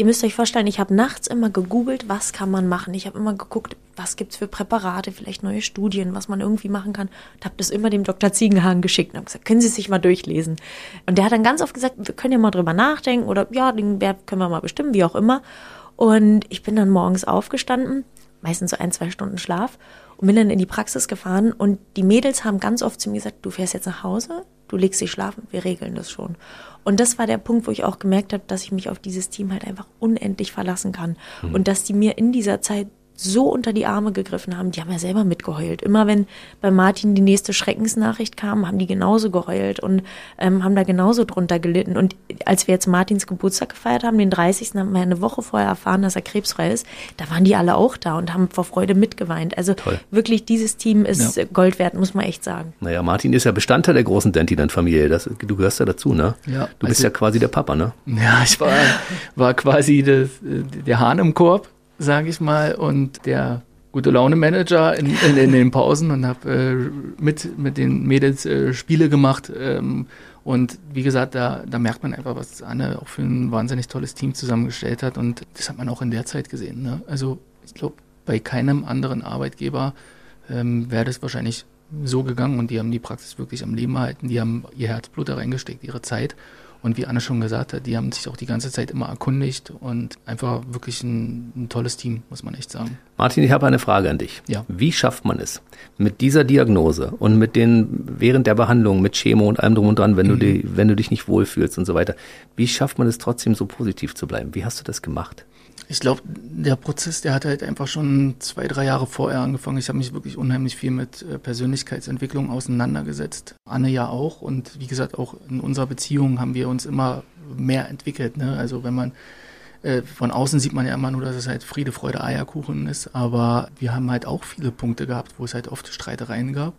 Ihr müsst euch vorstellen, ich habe nachts immer gegoogelt, was kann man machen. Ich habe immer geguckt, was gibt's für Präparate, vielleicht neue Studien, was man irgendwie machen kann. Und habe das immer dem Dr. Ziegenhagen geschickt und habe gesagt, können Sie sich mal durchlesen. Und der hat dann ganz oft gesagt, wir können ja mal drüber nachdenken oder ja, den Wert können wir mal bestimmen, wie auch immer. Und ich bin dann morgens aufgestanden, meistens so ein, zwei Stunden Schlaf und bin dann in die Praxis gefahren und die Mädels haben ganz oft zu mir gesagt, du fährst jetzt nach Hause, du legst dich schlafen, wir regeln das schon. Und das war der Punkt, wo ich auch gemerkt habe, dass ich mich auf dieses Team halt einfach unendlich verlassen kann. Mhm. Und dass die mir in dieser Zeit so unter die Arme gegriffen haben, die haben ja selber mitgeheult. Immer wenn bei Martin die nächste Schreckensnachricht kam, haben die genauso geheult und ähm, haben da genauso drunter gelitten. Und als wir jetzt Martins Geburtstag gefeiert haben, den 30. haben wir eine Woche vorher erfahren, dass er krebsfrei ist, da waren die alle auch da und haben vor Freude mitgeweint. Also Toll. wirklich, dieses Team ist ja. Gold wert, muss man echt sagen. Naja, Martin ist ja Bestandteil der großen Dentiland-Familie. Du gehörst ja dazu, ne? Ja. Du bist also, ja quasi der Papa, ne? Ja, ich war, war quasi das, der Hahn im Korb sage ich mal, und der gute Laune Manager in, in, in den Pausen und habe äh, mit mit den Mädels äh, Spiele gemacht ähm, und wie gesagt, da, da merkt man einfach, was Anne auch für ein wahnsinnig tolles Team zusammengestellt hat und das hat man auch in der Zeit gesehen. Ne? Also ich glaube, bei keinem anderen Arbeitgeber ähm, wäre das wahrscheinlich so gegangen und die haben die Praxis wirklich am Leben erhalten, die haben ihr Herzblut da reingesteckt, ihre Zeit und wie Anne schon gesagt hat, die haben sich auch die ganze Zeit immer erkundigt und einfach wirklich ein, ein tolles Team, muss man echt sagen. Martin, ich habe eine Frage an dich. Ja. Wie schafft man es mit dieser Diagnose und mit den während der Behandlung mit Chemo und allem drum und dran, wenn mhm. du die, wenn du dich nicht wohlfühlst und so weiter, wie schafft man es trotzdem so positiv zu bleiben? Wie hast du das gemacht? Ich glaube, der Prozess, der hat halt einfach schon zwei, drei Jahre vorher angefangen. Ich habe mich wirklich unheimlich viel mit äh, Persönlichkeitsentwicklung auseinandergesetzt. Anne ja auch. Und wie gesagt, auch in unserer Beziehung haben wir uns immer mehr entwickelt. Ne? Also wenn man äh, von außen sieht man ja immer nur, dass es halt Friede, Freude, Eierkuchen ist. Aber wir haben halt auch viele Punkte gehabt, wo es halt oft Streitereien gab.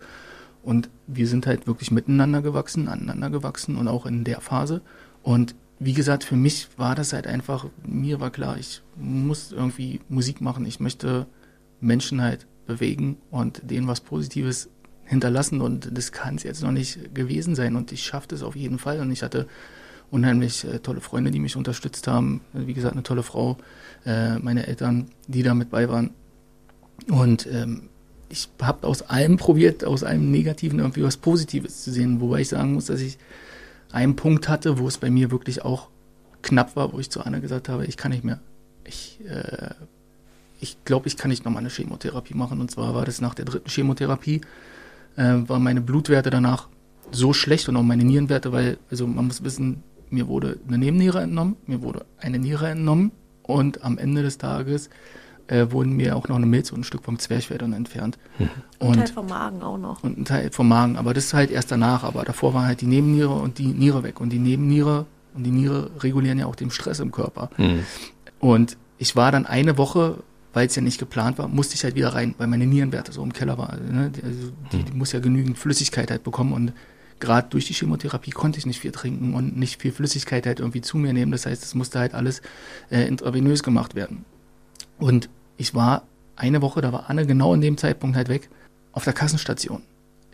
Und wir sind halt wirklich miteinander gewachsen, aneinander gewachsen und auch in der Phase. Und wie gesagt, für mich war das halt einfach, mir war klar, ich muss irgendwie Musik machen, ich möchte Menschen halt bewegen und denen was Positives hinterlassen und das kann es jetzt noch nicht gewesen sein und ich schaffe das auf jeden Fall und ich hatte unheimlich äh, tolle Freunde, die mich unterstützt haben, wie gesagt, eine tolle Frau, äh, meine Eltern, die da mit bei waren und ähm, ich habe aus allem probiert, aus allem Negativen irgendwie was Positives zu sehen, wobei ich sagen muss, dass ich einen Punkt hatte, wo es bei mir wirklich auch knapp war, wo ich zu Anna gesagt habe, ich kann nicht mehr. Ich, äh, ich glaube, ich kann nicht nochmal eine Chemotherapie machen. Und zwar war das nach der dritten Chemotherapie, äh, waren meine Blutwerte danach so schlecht und auch meine Nierenwerte, weil, also man muss wissen, mir wurde eine Nebenniere entnommen, mir wurde eine Niere entnommen und am Ende des Tages äh, wurden mir auch noch eine Milz und ein Stück vom Zwerchfell entfernt. Mhm. Und, ein Teil vom Magen auch noch. Und ein Teil vom Magen, aber das ist halt erst danach. Aber davor war halt die Nebenniere und die Niere weg. Und die Nebenniere und die Niere regulieren ja auch den Stress im Körper. Mhm. Und ich war dann eine Woche, weil es ja nicht geplant war, musste ich halt wieder rein, weil meine Nierenwerte so im Keller waren. Ne? Die, also die, hm. die muss ja genügend Flüssigkeit halt bekommen und gerade durch die Chemotherapie konnte ich nicht viel trinken und nicht viel Flüssigkeit halt irgendwie zu mir nehmen. Das heißt, es musste halt alles äh, intravenös gemacht werden. Und ich war eine Woche, da war Anne genau in dem Zeitpunkt halt weg, auf der Kassenstation.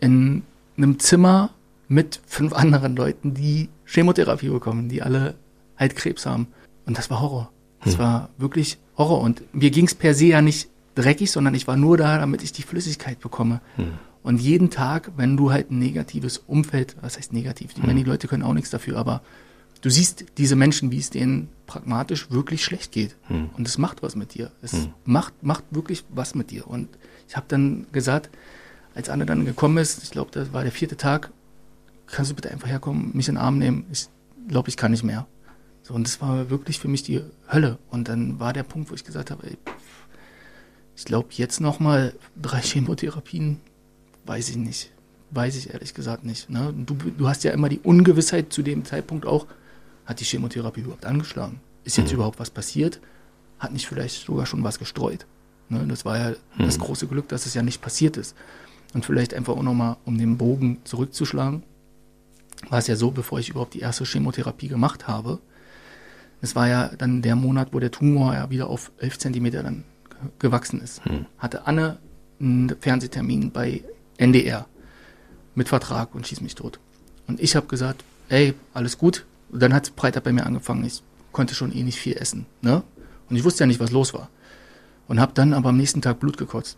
In einem Zimmer mit fünf anderen Leuten, die Chemotherapie bekommen, die alle halt Krebs haben. Und das war Horror. Das hm. war wirklich Horror. Und mir ging es per se ja nicht dreckig, sondern ich war nur da, damit ich die Flüssigkeit bekomme. Hm. Und jeden Tag, wenn du halt ein negatives Umfeld, was heißt negativ? Ich meine, hm. die Leute können auch nichts dafür, aber du siehst diese Menschen, wie es denen pragmatisch wirklich schlecht geht. Hm. Und es macht was mit dir. Es hm. macht, macht wirklich was mit dir. Und ich habe dann gesagt, als Anne dann gekommen ist, ich glaube, das war der vierte Tag, kannst du bitte einfach herkommen, mich in den Arm nehmen? Ich glaube, ich kann nicht mehr. So, und das war wirklich für mich die Hölle. Und dann war der Punkt, wo ich gesagt habe, ey, ich glaube, jetzt nochmal drei Chemotherapien, weiß ich nicht. Weiß ich ehrlich gesagt nicht. Ne? Du, du hast ja immer die Ungewissheit zu dem Zeitpunkt auch, hat die Chemotherapie überhaupt angeschlagen? Ist jetzt mhm. überhaupt was passiert? Hat nicht vielleicht sogar schon was gestreut? Ne? Das war ja mhm. das große Glück, dass es ja nicht passiert ist. Und vielleicht einfach auch nochmal, um den Bogen zurückzuschlagen, war es ja so, bevor ich überhaupt die erste Chemotherapie gemacht habe, es war ja dann der Monat, wo der Tumor ja wieder auf 11 Zentimeter dann gewachsen ist, hm. hatte Anne einen Fernsehtermin bei NDR mit Vertrag und schieß mich tot. Und ich habe gesagt, ey, alles gut. Und dann hat Freitag bei mir angefangen. Ich konnte schon eh nicht viel essen. Ne? Und ich wusste ja nicht, was los war. Und habe dann aber am nächsten Tag Blut gekotzt.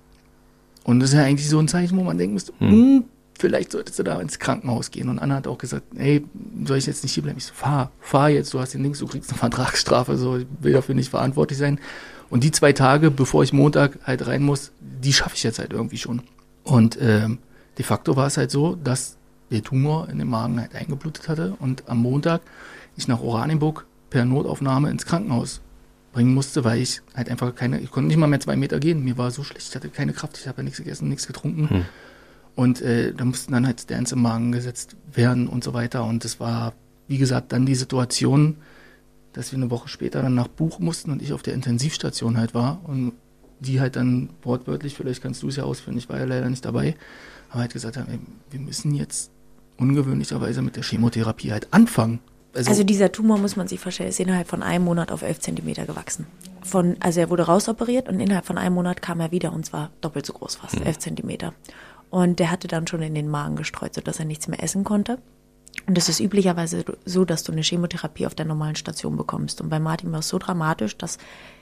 Und das ist ja eigentlich so ein Zeichen, wo man denken müsste, hm. hm, vielleicht solltest du da ins Krankenhaus gehen. Und Anna hat auch gesagt, hey, soll ich jetzt nicht hier bleiben? Ich so, fahr, fahr jetzt, du hast den Links, du kriegst eine Vertragsstrafe, so, ich will dafür nicht verantwortlich sein. Und die zwei Tage, bevor ich Montag halt rein muss, die schaffe ich jetzt halt irgendwie schon. Und ähm, de facto war es halt so, dass der Tumor in dem Magen halt eingeblutet hatte und am Montag ich nach Oranienburg per Notaufnahme ins Krankenhaus bringen musste, weil ich halt einfach keine, ich konnte nicht mal mehr zwei Meter gehen. Mir war so schlecht, ich hatte keine Kraft, ich habe ja nichts gegessen, nichts getrunken. Hm. Und äh, da mussten dann halt Stans im Magen gesetzt werden und so weiter. Und es war, wie gesagt, dann die Situation, dass wir eine Woche später dann nach Buch mussten und ich auf der Intensivstation halt war und die halt dann wortwörtlich, vielleicht kannst du es ja ausführen, ich war ja leider nicht dabei, aber halt gesagt haben, wir müssen jetzt ungewöhnlicherweise mit der Chemotherapie halt anfangen. Also, also, dieser Tumor, muss man sich vorstellen, ist innerhalb von einem Monat auf elf Zentimeter gewachsen. Von, also er wurde rausoperiert und innerhalb von einem Monat kam er wieder und zwar doppelt so groß fast, mhm. elf Zentimeter. Und der hatte dann schon in den Magen gestreut, sodass er nichts mehr essen konnte. Und es ist üblicherweise so, dass du eine Chemotherapie auf der normalen Station bekommst. Und bei Martin war es so dramatisch, dass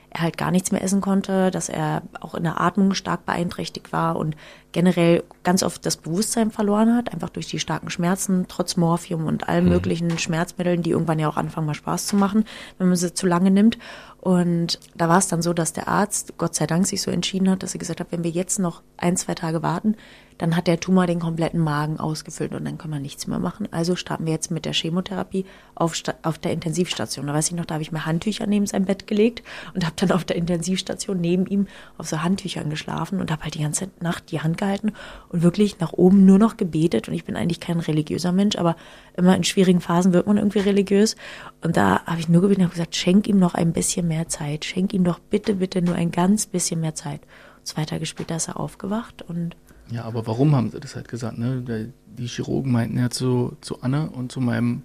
er halt gar nichts mehr essen konnte, dass er auch in der Atmung stark beeinträchtigt war und generell ganz oft das Bewusstsein verloren hat, einfach durch die starken Schmerzen, trotz Morphium und allen mhm. möglichen Schmerzmitteln, die irgendwann ja auch anfangen mal Spaß zu machen, wenn man sie zu lange nimmt. Und da war es dann so, dass der Arzt, Gott sei Dank, sich so entschieden hat, dass er gesagt hat, wenn wir jetzt noch ein, zwei Tage warten, dann hat der Tumor den kompletten Magen ausgefüllt und dann können wir nichts mehr machen. Also starten wir jetzt mit der Chemotherapie auf, auf der Intensivstation. Da weiß ich noch, da habe ich mir Handtücher neben sein Bett gelegt und habe dann auf der Intensivstation neben ihm auf so Handtüchern geschlafen und habe halt die ganze Nacht die Hand gehalten und wirklich nach oben nur noch gebetet. Und ich bin eigentlich kein religiöser Mensch, aber immer in schwierigen Phasen wird man irgendwie religiös. Und da habe ich nur gebetet und gesagt, schenk ihm noch ein bisschen mehr Zeit. Schenk ihm doch bitte, bitte nur ein ganz bisschen mehr Zeit. zwei Tage später ist er aufgewacht und ja, aber warum haben sie das halt gesagt? Ne? Die Chirurgen meinten ja zu, zu Anne und zu meinem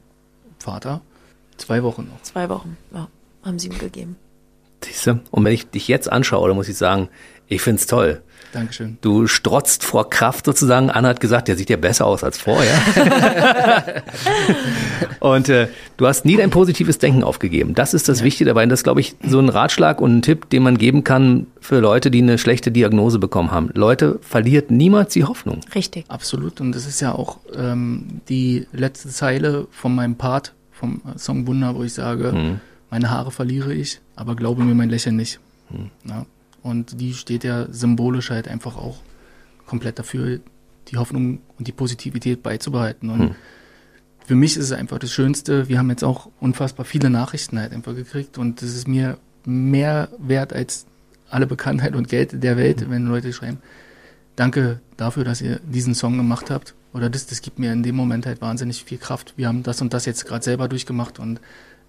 Vater zwei Wochen noch. Zwei Wochen, ja, haben sie ihm gegeben. Siehste? Und wenn ich dich jetzt anschaue, dann muss ich sagen, ich find's toll. Dankeschön. Du strotzt vor Kraft sozusagen. Anna hat gesagt, der sieht ja besser aus als vorher. und äh, du hast nie dein positives Denken aufgegeben. Das ist das ja. Wichtige dabei. Und das ist, glaube ich, so ein Ratschlag und ein Tipp, den man geben kann für Leute, die eine schlechte Diagnose bekommen haben. Leute, verliert niemals die Hoffnung. Richtig. Absolut. Und das ist ja auch ähm, die letzte Zeile von meinem Part, vom Song Wunder, wo ich sage, hm. meine Haare verliere ich, aber glaube mir mein Lächeln nicht. Hm. Ja. Und die steht ja symbolisch halt einfach auch komplett dafür, die Hoffnung und die Positivität beizubehalten. Und hm. für mich ist es einfach das Schönste. Wir haben jetzt auch unfassbar viele Nachrichten halt einfach gekriegt und das ist mir mehr wert als alle Bekanntheit und Geld der Welt, hm. wenn Leute schreiben, danke dafür, dass ihr diesen Song gemacht habt. Oder das, das gibt mir in dem Moment halt wahnsinnig viel Kraft. Wir haben das und das jetzt gerade selber durchgemacht und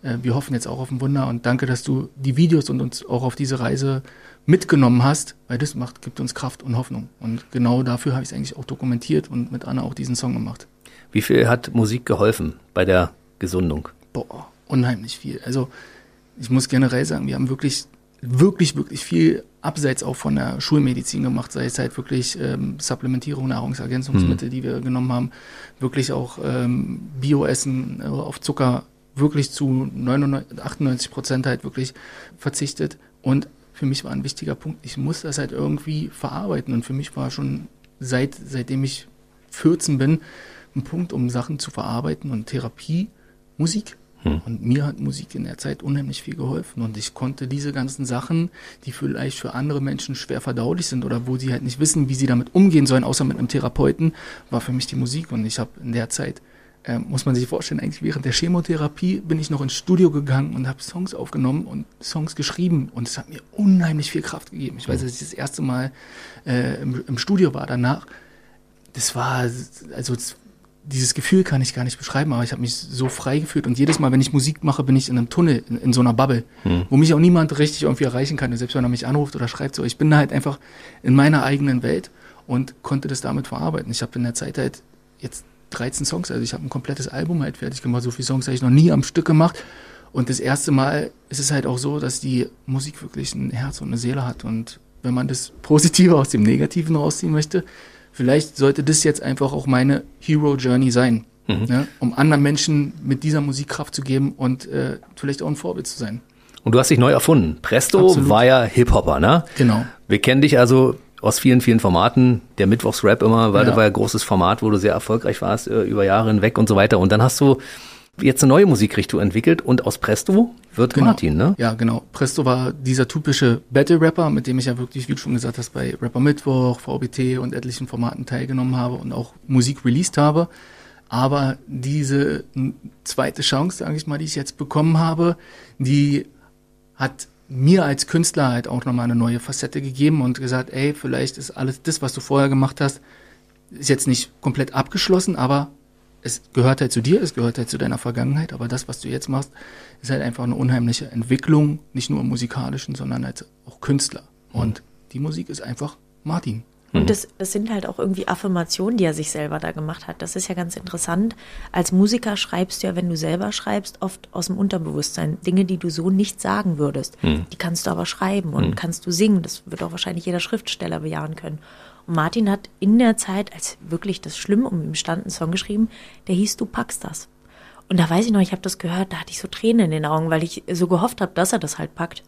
äh, wir hoffen jetzt auch auf ein Wunder und danke, dass du die Videos und uns auch auf diese Reise mitgenommen hast, weil das macht, gibt uns Kraft und Hoffnung. Und genau dafür habe ich es eigentlich auch dokumentiert und mit Anna auch diesen Song gemacht. Wie viel hat Musik geholfen bei der Gesundung? Boah, unheimlich viel. Also ich muss generell sagen, wir haben wirklich, wirklich, wirklich viel abseits auch von der Schulmedizin gemacht, sei es halt wirklich ähm, Supplementierung, Nahrungsergänzungsmittel, hm. die wir genommen haben, wirklich auch ähm, Bioessen äh, auf Zucker wirklich zu 99, 98 Prozent halt wirklich verzichtet und für mich war ein wichtiger Punkt, ich muss das halt irgendwie verarbeiten. Und für mich war schon seit, seitdem ich 14 bin, ein Punkt, um Sachen zu verarbeiten und Therapie, Musik. Hm. Und mir hat Musik in der Zeit unheimlich viel geholfen. Und ich konnte diese ganzen Sachen, die vielleicht für andere Menschen schwer verdaulich sind oder wo sie halt nicht wissen, wie sie damit umgehen sollen, außer mit einem Therapeuten, war für mich die Musik. Und ich habe in der Zeit äh, muss man sich vorstellen, eigentlich während der Chemotherapie bin ich noch ins Studio gegangen und habe Songs aufgenommen und Songs geschrieben und es hat mir unheimlich viel Kraft gegeben. Ich weiß, dass ich das erste Mal äh, im, im, Studio war danach. Das war, also dieses Gefühl kann ich gar nicht beschreiben, aber ich habe mich so frei gefühlt und jedes Mal, wenn ich Musik mache, bin ich in einem Tunnel, in, in so einer Bubble, hm. wo mich auch niemand richtig irgendwie erreichen kann, selbst wenn er mich anruft oder schreibt so. Ich bin halt einfach in meiner eigenen Welt und konnte das damit verarbeiten. Ich habe in der Zeit halt jetzt 13 Songs. Also ich habe ein komplettes Album halt fertig gemacht. So viele Songs habe ich noch nie am Stück gemacht. Und das erste Mal ist es halt auch so, dass die Musik wirklich ein Herz und eine Seele hat. Und wenn man das Positive aus dem Negativen rausziehen möchte, vielleicht sollte das jetzt einfach auch meine Hero Journey sein, mhm. ne? um anderen Menschen mit dieser Musik Kraft zu geben und äh, vielleicht auch ein Vorbild zu sein. Und du hast dich neu erfunden. Presto Absolut. war ja Hip-Hopper, ne? Genau. Wir kennen dich also aus vielen, vielen Formaten. Der Mittwochsrap immer, weil ja. das war ja ein großes Format, wo du sehr erfolgreich warst, äh, über Jahre hinweg und so weiter. Und dann hast du jetzt eine neue Musikrichtung entwickelt und aus Presto wird genau. Martin, ne? Ja, genau. Presto war dieser typische Battle-Rapper, mit dem ich ja wirklich, wie du schon gesagt hast, bei Rapper Mittwoch, VBT und etlichen Formaten teilgenommen habe und auch Musik released habe. Aber diese zweite Chance, sage ich mal, die ich jetzt bekommen habe, die hat mir als Künstler halt auch nochmal eine neue Facette gegeben und gesagt, ey, vielleicht ist alles das, was du vorher gemacht hast, ist jetzt nicht komplett abgeschlossen, aber es gehört halt zu dir, es gehört halt zu deiner Vergangenheit, aber das, was du jetzt machst, ist halt einfach eine unheimliche Entwicklung, nicht nur im musikalischen, sondern als auch Künstler. Mhm. Und die Musik ist einfach Martin. Und mhm. das, das sind halt auch irgendwie Affirmationen, die er sich selber da gemacht hat. Das ist ja ganz interessant. Als Musiker schreibst du ja, wenn du selber schreibst, oft aus dem Unterbewusstsein. Dinge, die du so nicht sagen würdest. Mhm. Die kannst du aber schreiben und mhm. kannst du singen. Das wird auch wahrscheinlich jeder Schriftsteller bejahen können. Und Martin hat in der Zeit, als wirklich das Schlimm um ihn stand, einen Song geschrieben, der hieß Du packst das. Und da weiß ich noch, ich habe das gehört, da hatte ich so Tränen in den Augen, weil ich so gehofft habe, dass er das halt packt.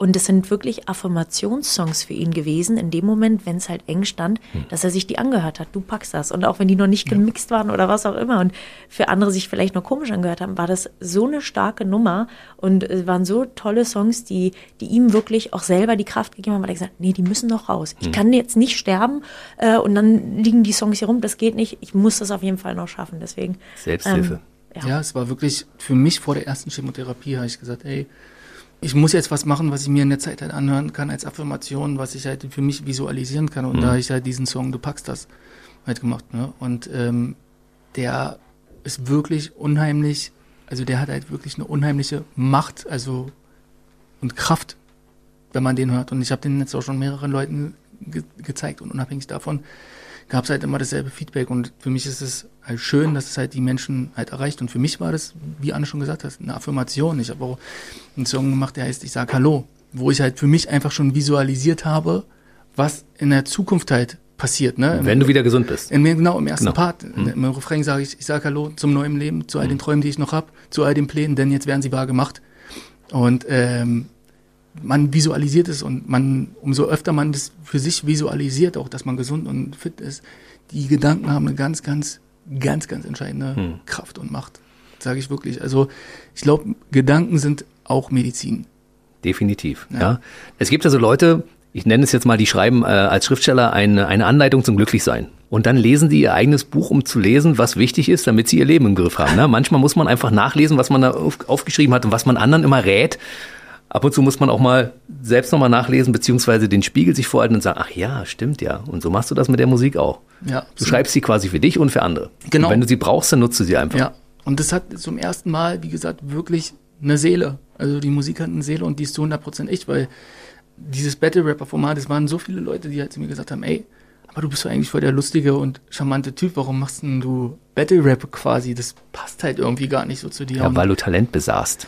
Und es sind wirklich Affirmationssongs für ihn gewesen, in dem Moment, wenn es halt eng stand, hm. dass er sich die angehört hat. Du packst das. Und auch wenn die noch nicht gemixt waren oder was auch immer und für andere sich vielleicht noch komisch angehört haben, war das so eine starke Nummer und es waren so tolle Songs, die, die ihm wirklich auch selber die Kraft gegeben haben, weil er gesagt nee, die müssen noch raus. Ich hm. kann jetzt nicht sterben äh, und dann liegen die Songs hier rum. Das geht nicht. Ich muss das auf jeden Fall noch schaffen. Deswegen. Selbsthilfe. Ähm, ja. ja, es war wirklich für mich vor der ersten Chemotherapie, habe ich gesagt, ey, ich muss jetzt was machen, was ich mir in der Zeit halt anhören kann als Affirmation, was ich halt für mich visualisieren kann. Und mhm. da ich halt diesen Song Du packst das halt gemacht. Ne? Und ähm, der ist wirklich unheimlich, also der hat halt wirklich eine unheimliche Macht, also und Kraft, wenn man den hört. Und ich habe den jetzt auch schon mehreren Leuten ge gezeigt und unabhängig davon gab es halt immer dasselbe Feedback. Und für mich ist es halt schön, dass es halt die Menschen halt erreicht. Und für mich war das, wie Anne schon gesagt hat, eine Affirmation. Ich habe auch einen Song gemacht, der heißt Ich sag Hallo, wo ich halt für mich einfach schon visualisiert habe, was in der Zukunft halt passiert. Ne? Wenn du wieder gesund bist. In, genau, im ersten genau. Part. Mhm. Im Refrain sage ich, ich sage Hallo zum neuen Leben, zu all den mhm. Träumen, die ich noch habe, zu all den Plänen, denn jetzt werden sie wahr gemacht. Und ähm, man visualisiert es und man, umso öfter man das für sich visualisiert, auch dass man gesund und fit ist, die Gedanken haben eine ganz, ganz, ganz, ganz entscheidende hm. Kraft und Macht. Sage ich wirklich. Also ich glaube, Gedanken sind auch Medizin. Definitiv. Ja. ja. Es gibt also Leute, ich nenne es jetzt mal, die schreiben äh, als Schriftsteller eine, eine Anleitung zum Glücklichsein. Und dann lesen die ihr eigenes Buch, um zu lesen, was wichtig ist, damit sie ihr Leben im Griff haben. Ne? Manchmal muss man einfach nachlesen, was man da auf, aufgeschrieben hat und was man anderen immer rät, ab und zu muss man auch mal selbst nochmal nachlesen, beziehungsweise den Spiegel sich vorhalten und sagen, ach ja, stimmt ja. Und so machst du das mit der Musik auch. Ja, du schreibst sie quasi für dich und für andere. Genau. Und wenn du sie brauchst, dann nutzt du sie einfach. Ja. Und das hat zum ersten Mal, wie gesagt, wirklich eine Seele. Also die Musik hat eine Seele und die ist zu 100% echt, weil dieses Battle-Rapper-Format, es waren so viele Leute, die halt zu mir gesagt haben, ey, aber du bist doch eigentlich voll der lustige und charmante Typ, warum machst denn du Battle-Rap quasi? Das passt halt irgendwie gar nicht so zu dir. Ja, weil du Talent besast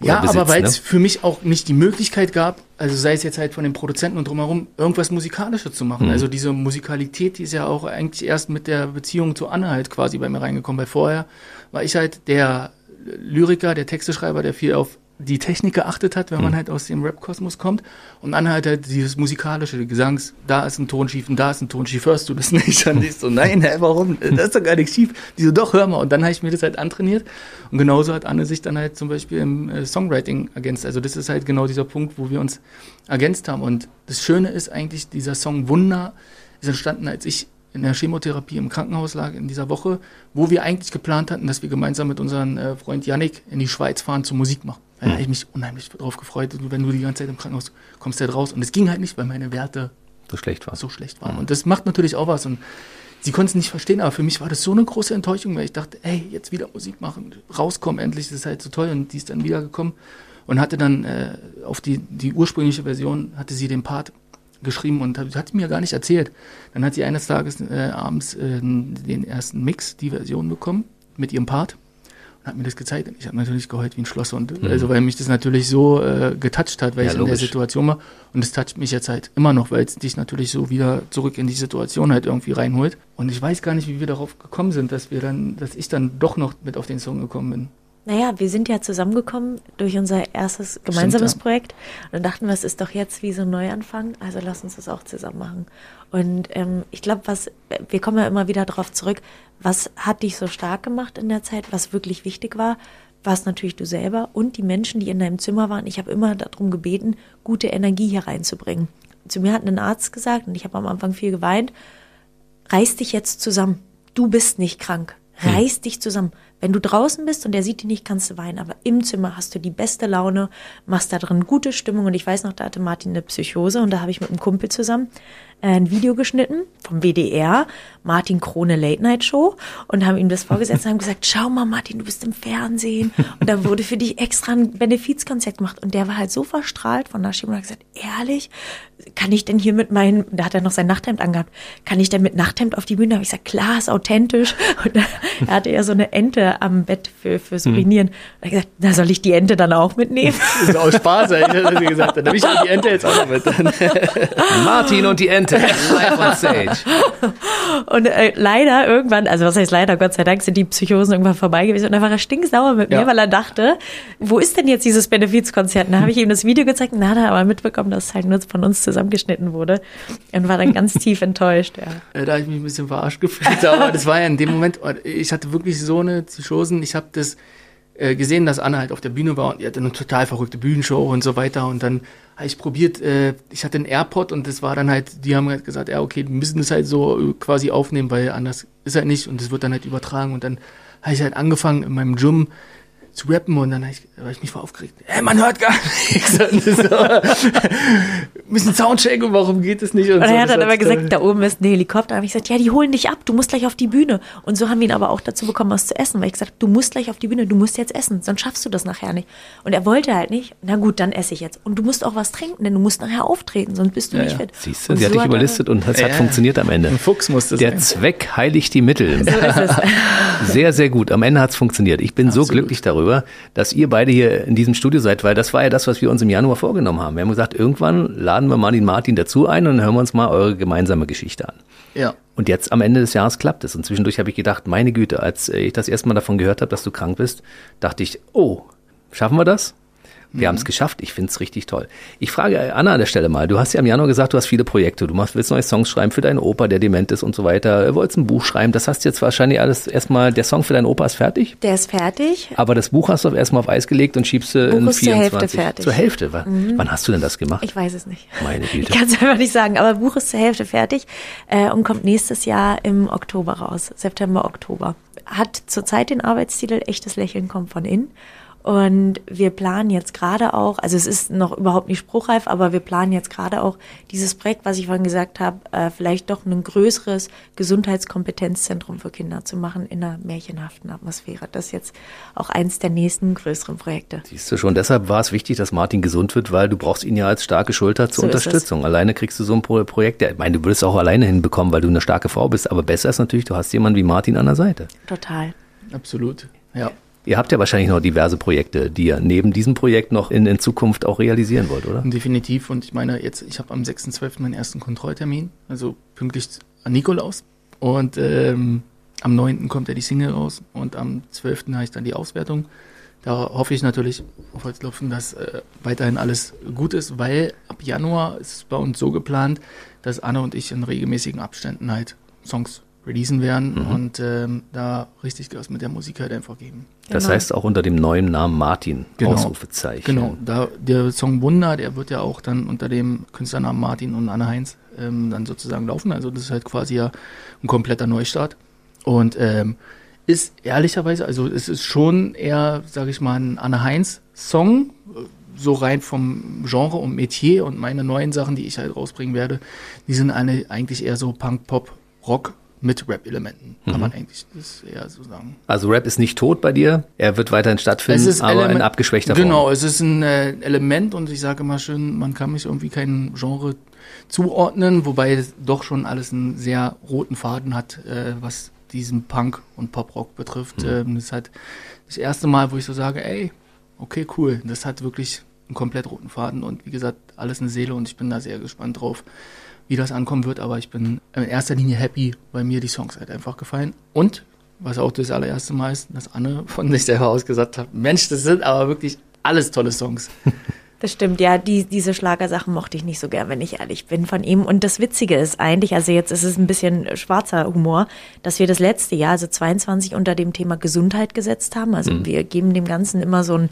ja, besitzt, aber weil es ne? für mich auch nicht die Möglichkeit gab, also sei es jetzt halt von den Produzenten und drumherum, irgendwas Musikalisches zu machen. Mhm. Also diese Musikalität, die ist ja auch eigentlich erst mit der Beziehung zu Anne halt quasi bei mir reingekommen, weil vorher war ich halt der Lyriker, der Texteschreiber, der viel auf die Technik geachtet hat, wenn man mhm. halt aus dem Rap-Kosmos kommt. Und dann halt, halt dieses musikalische Gesangs, da ist ein Ton schief und da ist ein Ton schief, hörst du das nicht? Dann ich so, nein, hä, warum? Das ist doch gar nicht schief. Die so, doch, hör mal. Und dann habe ich mir das halt antrainiert. Und genauso hat Anne sich dann halt zum Beispiel im äh, Songwriting ergänzt. Also das ist halt genau dieser Punkt, wo wir uns ergänzt haben. Und das Schöne ist eigentlich, dieser Song Wunder ist entstanden, als ich in der Chemotherapie im Krankenhaus lag in dieser Woche, wo wir eigentlich geplant hatten, dass wir gemeinsam mit unserem äh, Freund Yannick in die Schweiz fahren zur Musik machen. Da hätte ich mich unheimlich drauf gefreut, wenn du die ganze Zeit im Krankenhaus kommst halt raus. Und es ging halt nicht, weil meine Werte so schlecht waren. So schlecht waren. Mhm. Und das macht natürlich auch was. Und sie konnten es nicht verstehen, aber für mich war das so eine große Enttäuschung, weil ich dachte, ey, jetzt wieder Musik machen, rauskommen, endlich, das ist halt so toll. Und die ist dann wiedergekommen und hatte dann äh, auf die, die ursprüngliche Version, hatte sie den Part geschrieben und hat, hat mir gar nicht erzählt. Dann hat sie eines Tages äh, abends äh, den ersten Mix, die Version bekommen mit ihrem Part hat mir das gezeigt. Und ich habe natürlich geheult wie ein Schloss. Und mhm. also weil mich das natürlich so äh, getoucht hat, weil ja, ich logisch. in der Situation war. Und es toucht mich jetzt halt immer noch, weil es dich natürlich so wieder zurück in die Situation halt irgendwie reinholt. Und ich weiß gar nicht, wie wir darauf gekommen sind, dass wir dann, dass ich dann doch noch mit auf den Song gekommen bin. Naja, wir sind ja zusammengekommen durch unser erstes gemeinsames Stimmt, ja. Projekt und dann dachten wir, es ist doch jetzt wie so ein Neuanfang, also lass uns das auch zusammen machen. Und ähm, ich glaube, was, wir kommen ja immer wieder darauf zurück, was hat dich so stark gemacht in der Zeit, was wirklich wichtig war, war es natürlich du selber und die Menschen, die in deinem Zimmer waren. Ich habe immer darum gebeten, gute Energie hier reinzubringen. Zu mir hat ein Arzt gesagt, und ich habe am Anfang viel geweint, reiß dich jetzt zusammen. Du bist nicht krank. Hm. Reiß hm. dich zusammen. Wenn du draußen bist und der sieht dich nicht, kannst du weinen. Aber im Zimmer hast du die beste Laune, machst da drin gute Stimmung. Und ich weiß noch, da hatte Martin eine Psychose und da habe ich mit einem Kumpel zusammen äh, ein Video geschnitten vom WDR, Martin Krone Late Night Show und haben ihm das vorgesetzt und haben gesagt, schau mal Martin, du bist im Fernsehen und da wurde für dich extra ein Benefizkonzert gemacht und der war halt so verstrahlt von der und hat gesagt, ehrlich, kann ich denn hier mit meinem, da hat er noch sein Nachthemd angehabt, kann ich denn mit Nachthemd auf die Bühne? Da habe ich gesagt, klar, ist authentisch und er hatte ja so eine Ente am Bett für, fürs mhm. Urinieren. Mhm. Und er hat gesagt, na soll ich die Ente dann auch mitnehmen? Das ist auch Spaß, ich hätte gesagt, dann nehme ich die Ente jetzt auch noch mit. Martin und die Ente. live on stage. Und äh, leider irgendwann, also was heißt leider, Gott sei Dank sind die Psychosen irgendwann vorbei gewesen und dann war er stinksauer mit mir, ja. weil er dachte, wo ist denn jetzt dieses Benefizkonzert? Dann habe ich ihm das Video gezeigt hat er aber mitbekommen, dass es halt nur von uns zusammengeschnitten wurde und war dann ganz tief enttäuscht. Ja. Äh, da habe ich mich ein bisschen verarscht gefühlt, aber das war ja in dem Moment, ich hatte wirklich so eine Psychosen, ich habe das äh, gesehen, dass Anna halt auf der Bühne war und die hatte eine total verrückte Bühnenshow und so weiter und dann habe ich probiert, äh, ich hatte einen AirPod und das war dann halt, die haben halt gesagt, ja okay, wir müssen das halt so quasi aufnehmen, weil anders ist halt nicht und das wird dann halt übertragen und dann habe ich halt angefangen in meinem Gym zu rappen und dann habe ich, hab ich mich voll aufgeregt. Ey, man hört gar nichts. so, müssen Soundcheck und warum geht es nicht? Und, und so, er hat dann aber gesagt, da oben ist ein Helikopter. Da habe ich gesagt, ja, die holen dich ab, du musst gleich auf die Bühne. Und so haben wir ihn aber auch dazu bekommen, was zu essen, weil ich gesagt habe, du musst gleich auf die Bühne, du musst jetzt essen, sonst schaffst du das nachher nicht. Und er wollte halt nicht. Na gut, dann esse ich jetzt. Und du musst auch was trinken, denn du musst nachher auftreten, sonst bist du ja, nicht fit. Siehst du, sie so hat dich überlistet und es ja, hat funktioniert am Ende. Ein Fuchs musste Der sein. Zweck heiligt die Mittel. So ist es. sehr, sehr gut. Am Ende hat es funktioniert. Ich bin Absolut. so glücklich darüber, dass ihr beide hier in diesem Studio seid, weil das war ja das, was wir uns im Januar vorgenommen haben. Wir haben gesagt, irgendwann laden wir mal den Martin dazu ein und dann hören wir uns mal eure gemeinsame Geschichte an. Ja. Und jetzt am Ende des Jahres klappt es. Und zwischendurch habe ich gedacht, meine Güte, als ich das erste Mal davon gehört habe, dass du krank bist, dachte ich, oh, schaffen wir das? Wir mhm. haben es geschafft. Ich finde es richtig toll. Ich frage Anna an der Stelle mal. Du hast ja im Januar gesagt, du hast viele Projekte. Du machst, willst neue Songs schreiben für deinen Opa, der dement ist und so weiter. Du wolltest ein Buch schreiben. Das hast du jetzt wahrscheinlich alles erstmal, der Song für deinen Opa ist fertig? Der ist fertig. Aber das Buch hast du erstmal auf Eis gelegt und schiebst du in 24. Zur Hälfte fertig. Zur Hälfte. Mhm. Wann hast du denn das gemacht? Ich weiß es nicht. Meine Güte. Ich kann es einfach nicht sagen. Aber Buch ist zur Hälfte fertig äh, und kommt nächstes Jahr im Oktober raus. September, Oktober. Hat zurzeit den Arbeitstitel Echtes Lächeln kommt von innen. Und wir planen jetzt gerade auch, also es ist noch überhaupt nicht spruchreif, aber wir planen jetzt gerade auch dieses Projekt, was ich vorhin gesagt habe, äh, vielleicht doch ein größeres Gesundheitskompetenzzentrum für Kinder zu machen in einer märchenhaften Atmosphäre. Das ist jetzt auch eins der nächsten größeren Projekte. Siehst du schon, deshalb war es wichtig, dass Martin gesund wird, weil du brauchst ihn ja als starke Schulter zur so Unterstützung. Alleine kriegst du so ein Projekt, ich meine, du würdest auch alleine hinbekommen, weil du eine starke Frau bist, aber besser ist natürlich, du hast jemanden wie Martin an der Seite. Total. Absolut, ja. Ihr habt ja wahrscheinlich noch diverse Projekte, die ihr neben diesem Projekt noch in, in Zukunft auch realisieren wollt, oder? Definitiv. Und ich meine, jetzt, ich habe am 6.12. meinen ersten Kontrolltermin, also pünktlich an Nikolaus. Und ähm, am 9. kommt ja die Single raus und am 12. habe ich dann die Auswertung. Da hoffe ich natürlich auf Holzklopfen, dass äh, weiterhin alles gut ist, weil ab Januar ist es bei uns so geplant, dass Anne und ich in regelmäßigen Abständen halt Songs releasen werden mhm. und ähm, da richtig Gas mit der Musik halt einfach geben. Das genau. heißt auch unter dem neuen Namen Martin, genau. Ausrufezeichen. Genau, da, der Song Wunder, der wird ja auch dann unter dem Künstlernamen Martin und Anne Heinz ähm, dann sozusagen laufen. Also das ist halt quasi ja ein kompletter Neustart. Und ähm, ist ehrlicherweise, also es ist schon eher, sage ich mal, ein Anne Heinz-Song, so rein vom Genre und Metier und meine neuen Sachen, die ich halt rausbringen werde, die sind eine, eigentlich eher so Punk, Pop, Rock mit Rap-Elementen, kann mhm. man eigentlich das eher so sagen. Also Rap ist nicht tot bei dir, er wird weiterhin stattfinden, aber Element, in abgeschwächter Form. Genau, es ist ein äh, Element und ich sage immer schön, man kann mich irgendwie kein Genre zuordnen, wobei es doch schon alles einen sehr roten Faden hat, äh, was diesen Punk und Poprock betrifft. Mhm. Ähm, das ist halt das erste Mal, wo ich so sage, ey, okay, cool, das hat wirklich einen komplett roten Faden und wie gesagt, alles eine Seele und ich bin da sehr gespannt drauf, wie das ankommen wird, aber ich bin in erster Linie happy, weil mir die Songs halt einfach gefallen. Und, was auch das allererste Mal ist, dass Anne von sich selber aus gesagt hat, Mensch, das sind aber wirklich alles tolle Songs. Das stimmt, ja, die, diese Schlagersachen mochte ich nicht so gern, wenn ich ehrlich bin von ihm. Und das Witzige ist eigentlich, also jetzt ist es ein bisschen schwarzer Humor, dass wir das letzte Jahr, also 22, unter dem Thema Gesundheit gesetzt haben. Also mhm. wir geben dem Ganzen immer so ein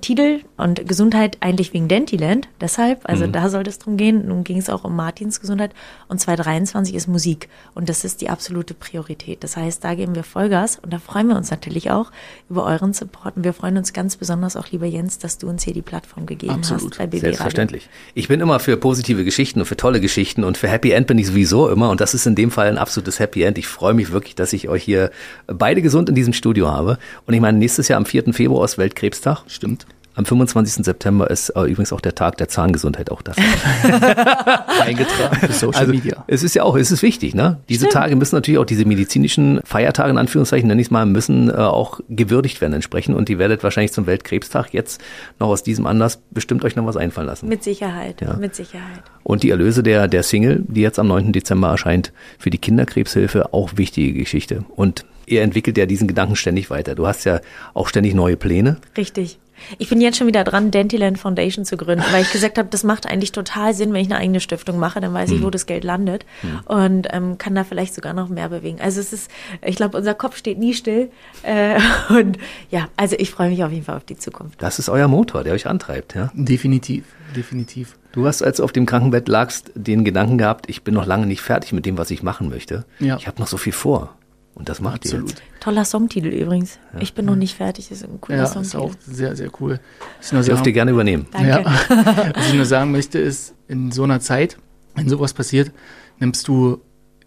Titel und Gesundheit eigentlich wegen Dentiland, deshalb, also mhm. da sollte es drum gehen. Nun ging es auch um Martins Gesundheit und 2023 ist Musik und das ist die absolute Priorität. Das heißt, da geben wir Vollgas und da freuen wir uns natürlich auch über euren Support und wir freuen uns ganz besonders auch, lieber Jens, dass du uns hier die Plattform gegeben Absolut. hast bei BB Selbstverständlich. Radio. Ich bin immer für positive Geschichten und für tolle Geschichten und für Happy End bin ich sowieso immer und das ist in dem Fall ein absolutes Happy End. Ich freue mich wirklich, dass ich euch hier beide gesund in diesem Studio habe und ich meine, nächstes Jahr am 4. Februar ist Weltkrebstag. Stimmt. Am 25. September ist äh, übrigens auch der Tag der Zahngesundheit auch das. Eingetragen für Social also, Media. Es ist ja auch, es ist wichtig, ne? Diese Stimmt. Tage müssen natürlich auch diese medizinischen Feiertage in Anführungszeichen, nenne ich es mal, müssen äh, auch gewürdigt werden entsprechend. Und die werdet wahrscheinlich zum Weltkrebstag jetzt noch aus diesem Anlass bestimmt euch noch was einfallen lassen. Mit Sicherheit, ja. mit Sicherheit. Und die Erlöse der, der Single, die jetzt am 9. Dezember erscheint, für die Kinderkrebshilfe auch wichtige Geschichte. Und ihr entwickelt ja diesen Gedanken ständig weiter. Du hast ja auch ständig neue Pläne. Richtig. Ich bin jetzt schon wieder dran, Dentiland Foundation zu gründen, weil ich gesagt habe, das macht eigentlich total Sinn, wenn ich eine eigene Stiftung mache, dann weiß ich, wo hm. das Geld landet hm. und ähm, kann da vielleicht sogar noch mehr bewegen. Also es ist, ich glaube, unser Kopf steht nie still äh, und ja, also ich freue mich auf jeden Fall auf die Zukunft. Das ist euer Motor, der euch antreibt, ja? Definitiv, definitiv. Du hast, als du auf dem Krankenbett lagst, den Gedanken gehabt, ich bin noch lange nicht fertig mit dem, was ich machen möchte. Ja. Ich habe noch so viel vor. Und das macht Absolut. ihr jetzt. Toller Songtitel übrigens. Ja. Ich bin noch nicht fertig. Ist ein cooler ja, Songtitel. ist auch sehr, sehr cool. Ich Dürft ihr gerne übernehmen. Danke. Ja. Was ich nur sagen möchte, ist, in so einer Zeit, wenn sowas passiert, nimmst du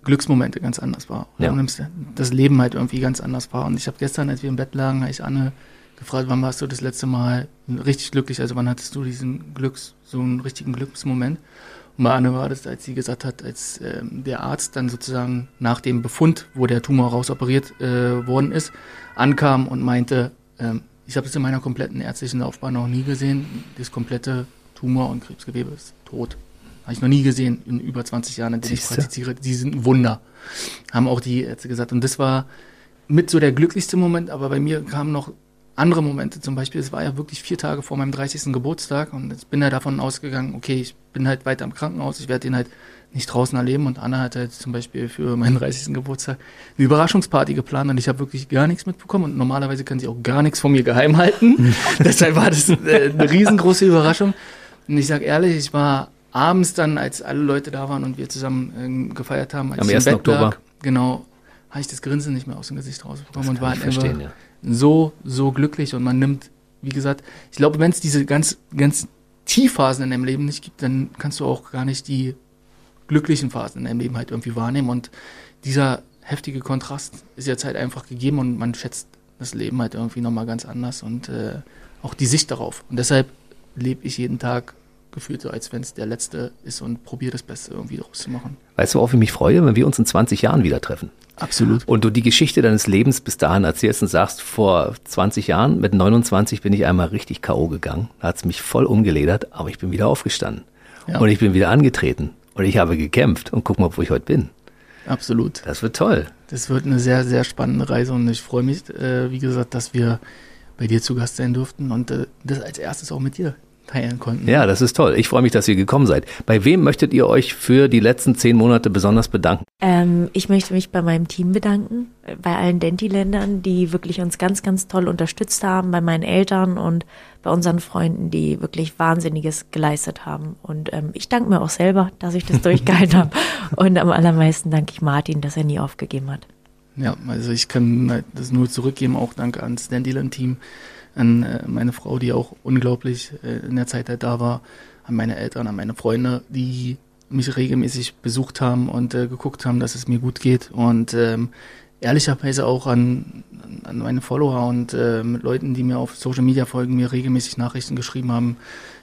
Glücksmomente ganz anders wahr. Ja. Du nimmst das Leben halt irgendwie ganz anders wahr. Und ich habe gestern, als wir im Bett lagen, habe ich Anne gefragt, wann warst du das letzte Mal richtig glücklich? Also wann hattest du diesen Glücks, so einen richtigen Glücksmoment? Anne war das, als sie gesagt hat, als ähm, der Arzt dann sozusagen nach dem Befund, wo der Tumor rausoperiert äh, worden ist, ankam und meinte, ähm, ich habe das in meiner kompletten ärztlichen Laufbahn noch nie gesehen, das komplette Tumor- und Krebsgewebe ist tot. Habe ich noch nie gesehen in über 20 Jahren, in denen ich praktiziere. Die sind ein Wunder, haben auch die Ärzte gesagt. Und das war mit so der glücklichste Moment, aber bei mir kamen noch andere Momente. Zum Beispiel, es war ja wirklich vier Tage vor meinem 30. Geburtstag und ich bin ja davon ausgegangen, okay, ich bin halt weiter im Krankenhaus, ich werde den halt nicht draußen erleben und Anna hat halt zum Beispiel für meinen 30. Geburtstag eine Überraschungsparty geplant und ich habe wirklich gar nichts mitbekommen und normalerweise kann sie auch gar nichts von mir geheim halten. Deshalb war das äh, eine riesengroße Überraschung. Und ich sage ehrlich, ich war abends dann, als alle Leute da waren und wir zusammen äh, gefeiert haben, als Am 1. Oktober. Lag, genau, habe ich das Grinsen nicht mehr aus dem Gesicht rausbekommen und war halt einfach, ja so, so glücklich und man nimmt, wie gesagt, ich glaube, wenn es diese ganz, ganz Tiefphasen in deinem Leben nicht gibt, dann kannst du auch gar nicht die glücklichen Phasen in deinem Leben halt irgendwie wahrnehmen und dieser heftige Kontrast ist jetzt halt einfach gegeben und man schätzt das Leben halt irgendwie nochmal ganz anders und äh, auch die Sicht darauf. Und deshalb lebe ich jeden Tag gefühlt so, als wenn es der letzte ist und probiere das Beste irgendwie daraus zu machen. Weißt du, worauf ich mich freue, wenn wir uns in 20 Jahren wieder treffen? Absolut. Und du die Geschichte deines Lebens bis dahin erzählst und sagst, vor 20 Jahren, mit 29 bin ich einmal richtig K.O. gegangen. Da hat es mich voll umgeledert, aber ich bin wieder aufgestanden. Ja. Und ich bin wieder angetreten. Und ich habe gekämpft. Und guck mal, wo ich heute bin. Absolut. Das wird toll. Das wird eine sehr, sehr spannende Reise und ich freue mich, äh, wie gesagt, dass wir bei dir zu Gast sein durften und äh, das als erstes auch mit dir teilen konnten. Ja, das ist toll. Ich freue mich, dass ihr gekommen seid. Bei wem möchtet ihr euch für die letzten zehn Monate besonders bedanken? Ähm, ich möchte mich bei meinem Team bedanken, bei allen Denti-Ländern, die wirklich uns ganz, ganz toll unterstützt haben, bei meinen Eltern und bei unseren Freunden, die wirklich Wahnsinniges geleistet haben. Und ähm, ich danke mir auch selber, dass ich das durchgehalten habe. Und am allermeisten danke ich Martin, dass er nie aufgegeben hat. Ja, also ich kann das nur zurückgeben, auch danke ans Dandyland-Team an äh, meine Frau, die auch unglaublich äh, in der Zeit halt da war, an meine Eltern, an meine Freunde, die mich regelmäßig besucht haben und äh, geguckt haben, dass es mir gut geht und ähm, ehrlicherweise auch an, an meine Follower und äh, Leuten, die mir auf Social Media folgen, mir regelmäßig Nachrichten geschrieben haben,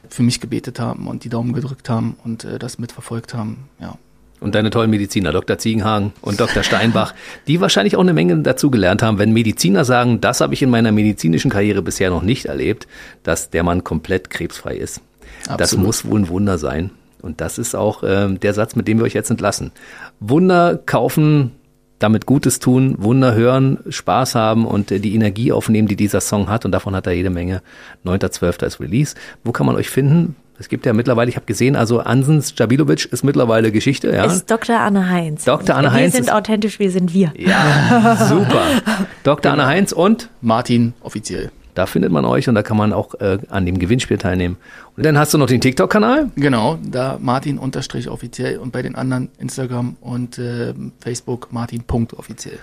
für mich gebetet haben und die Daumen gedrückt haben und äh, das mitverfolgt haben. Ja, Und deine tollen Mediziner, Dr. Ziegenhagen und Dr. Steinbach, die wahrscheinlich auch eine Menge dazu gelernt haben, wenn Mediziner sagen, das habe ich in meiner medizinischen Karriere bisher noch nicht erlebt, dass der Mann komplett krebsfrei ist. Absolut. Das muss wohl ein Wunder sein. Und das ist auch äh, der Satz, mit dem wir euch jetzt entlassen. Wunder kaufen, damit Gutes tun, Wunder hören, Spaß haben und äh, die Energie aufnehmen, die dieser Song hat. Und davon hat er jede Menge. 9.12. ist Release. Wo kann man euch finden? Es gibt ja mittlerweile, ich habe gesehen, also Ansens Jabilovic ist mittlerweile Geschichte. Ja. Ist Dr. Anne Heinz. Dr. Anne Heinz. Wir sind authentisch, wir sind wir. Ja, super. Dr. Anne Heinz und Martin offiziell. Da findet man euch und da kann man auch äh, an dem Gewinnspiel teilnehmen. Und dann hast du noch den TikTok-Kanal? Genau, da Martin unterstrich offiziell und bei den anderen Instagram und äh, Facebook Martin Punkt offiziell.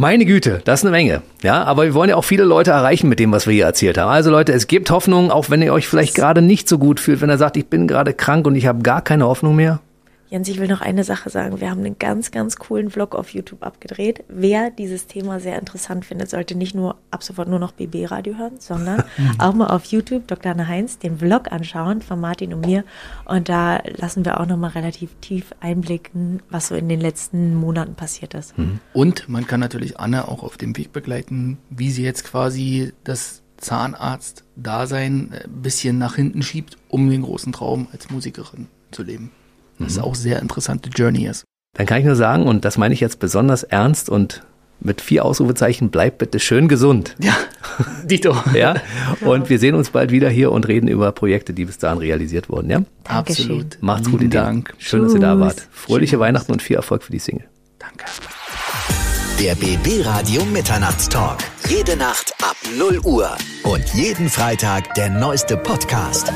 Meine Güte, das ist eine Menge. Ja, aber wir wollen ja auch viele Leute erreichen mit dem, was wir hier erzählt haben. Also Leute, es gibt Hoffnung, auch wenn ihr euch vielleicht gerade nicht so gut fühlt, wenn er sagt, ich bin gerade krank und ich habe gar keine Hoffnung mehr. Jens, ich will noch eine Sache sagen. Wir haben einen ganz, ganz coolen Vlog auf YouTube abgedreht. Wer dieses Thema sehr interessant findet, sollte nicht nur ab sofort nur noch BB-Radio hören, sondern auch mal auf YouTube Dr. Anne Heinz den Vlog anschauen von Martin und mir. Und da lassen wir auch noch mal relativ tief einblicken, was so in den letzten Monaten passiert ist. Mhm. Und man kann natürlich Anne auch auf dem Weg begleiten, wie sie jetzt quasi das Zahnarzt-Dasein ein bisschen nach hinten schiebt, um den großen Traum als Musikerin zu leben. Das mhm. auch sehr interessante Journey ist. Dann kann ich nur sagen, und das meine ich jetzt besonders ernst und mit vier Ausrufezeichen, bleib bitte schön gesund. Ja, Dito. ja, und wir sehen uns bald wieder hier und reden über Projekte, die bis dahin realisiert wurden, ja? Dankeschön. Absolut. Macht's gut, Dank. Schön, dass ihr da wart. Fröhliche Tschüss. Weihnachten und viel Erfolg für die Single. Danke. Der BB Radio Mitternachtstalk. Jede Nacht ab 0 Uhr. Und jeden Freitag der neueste Podcast.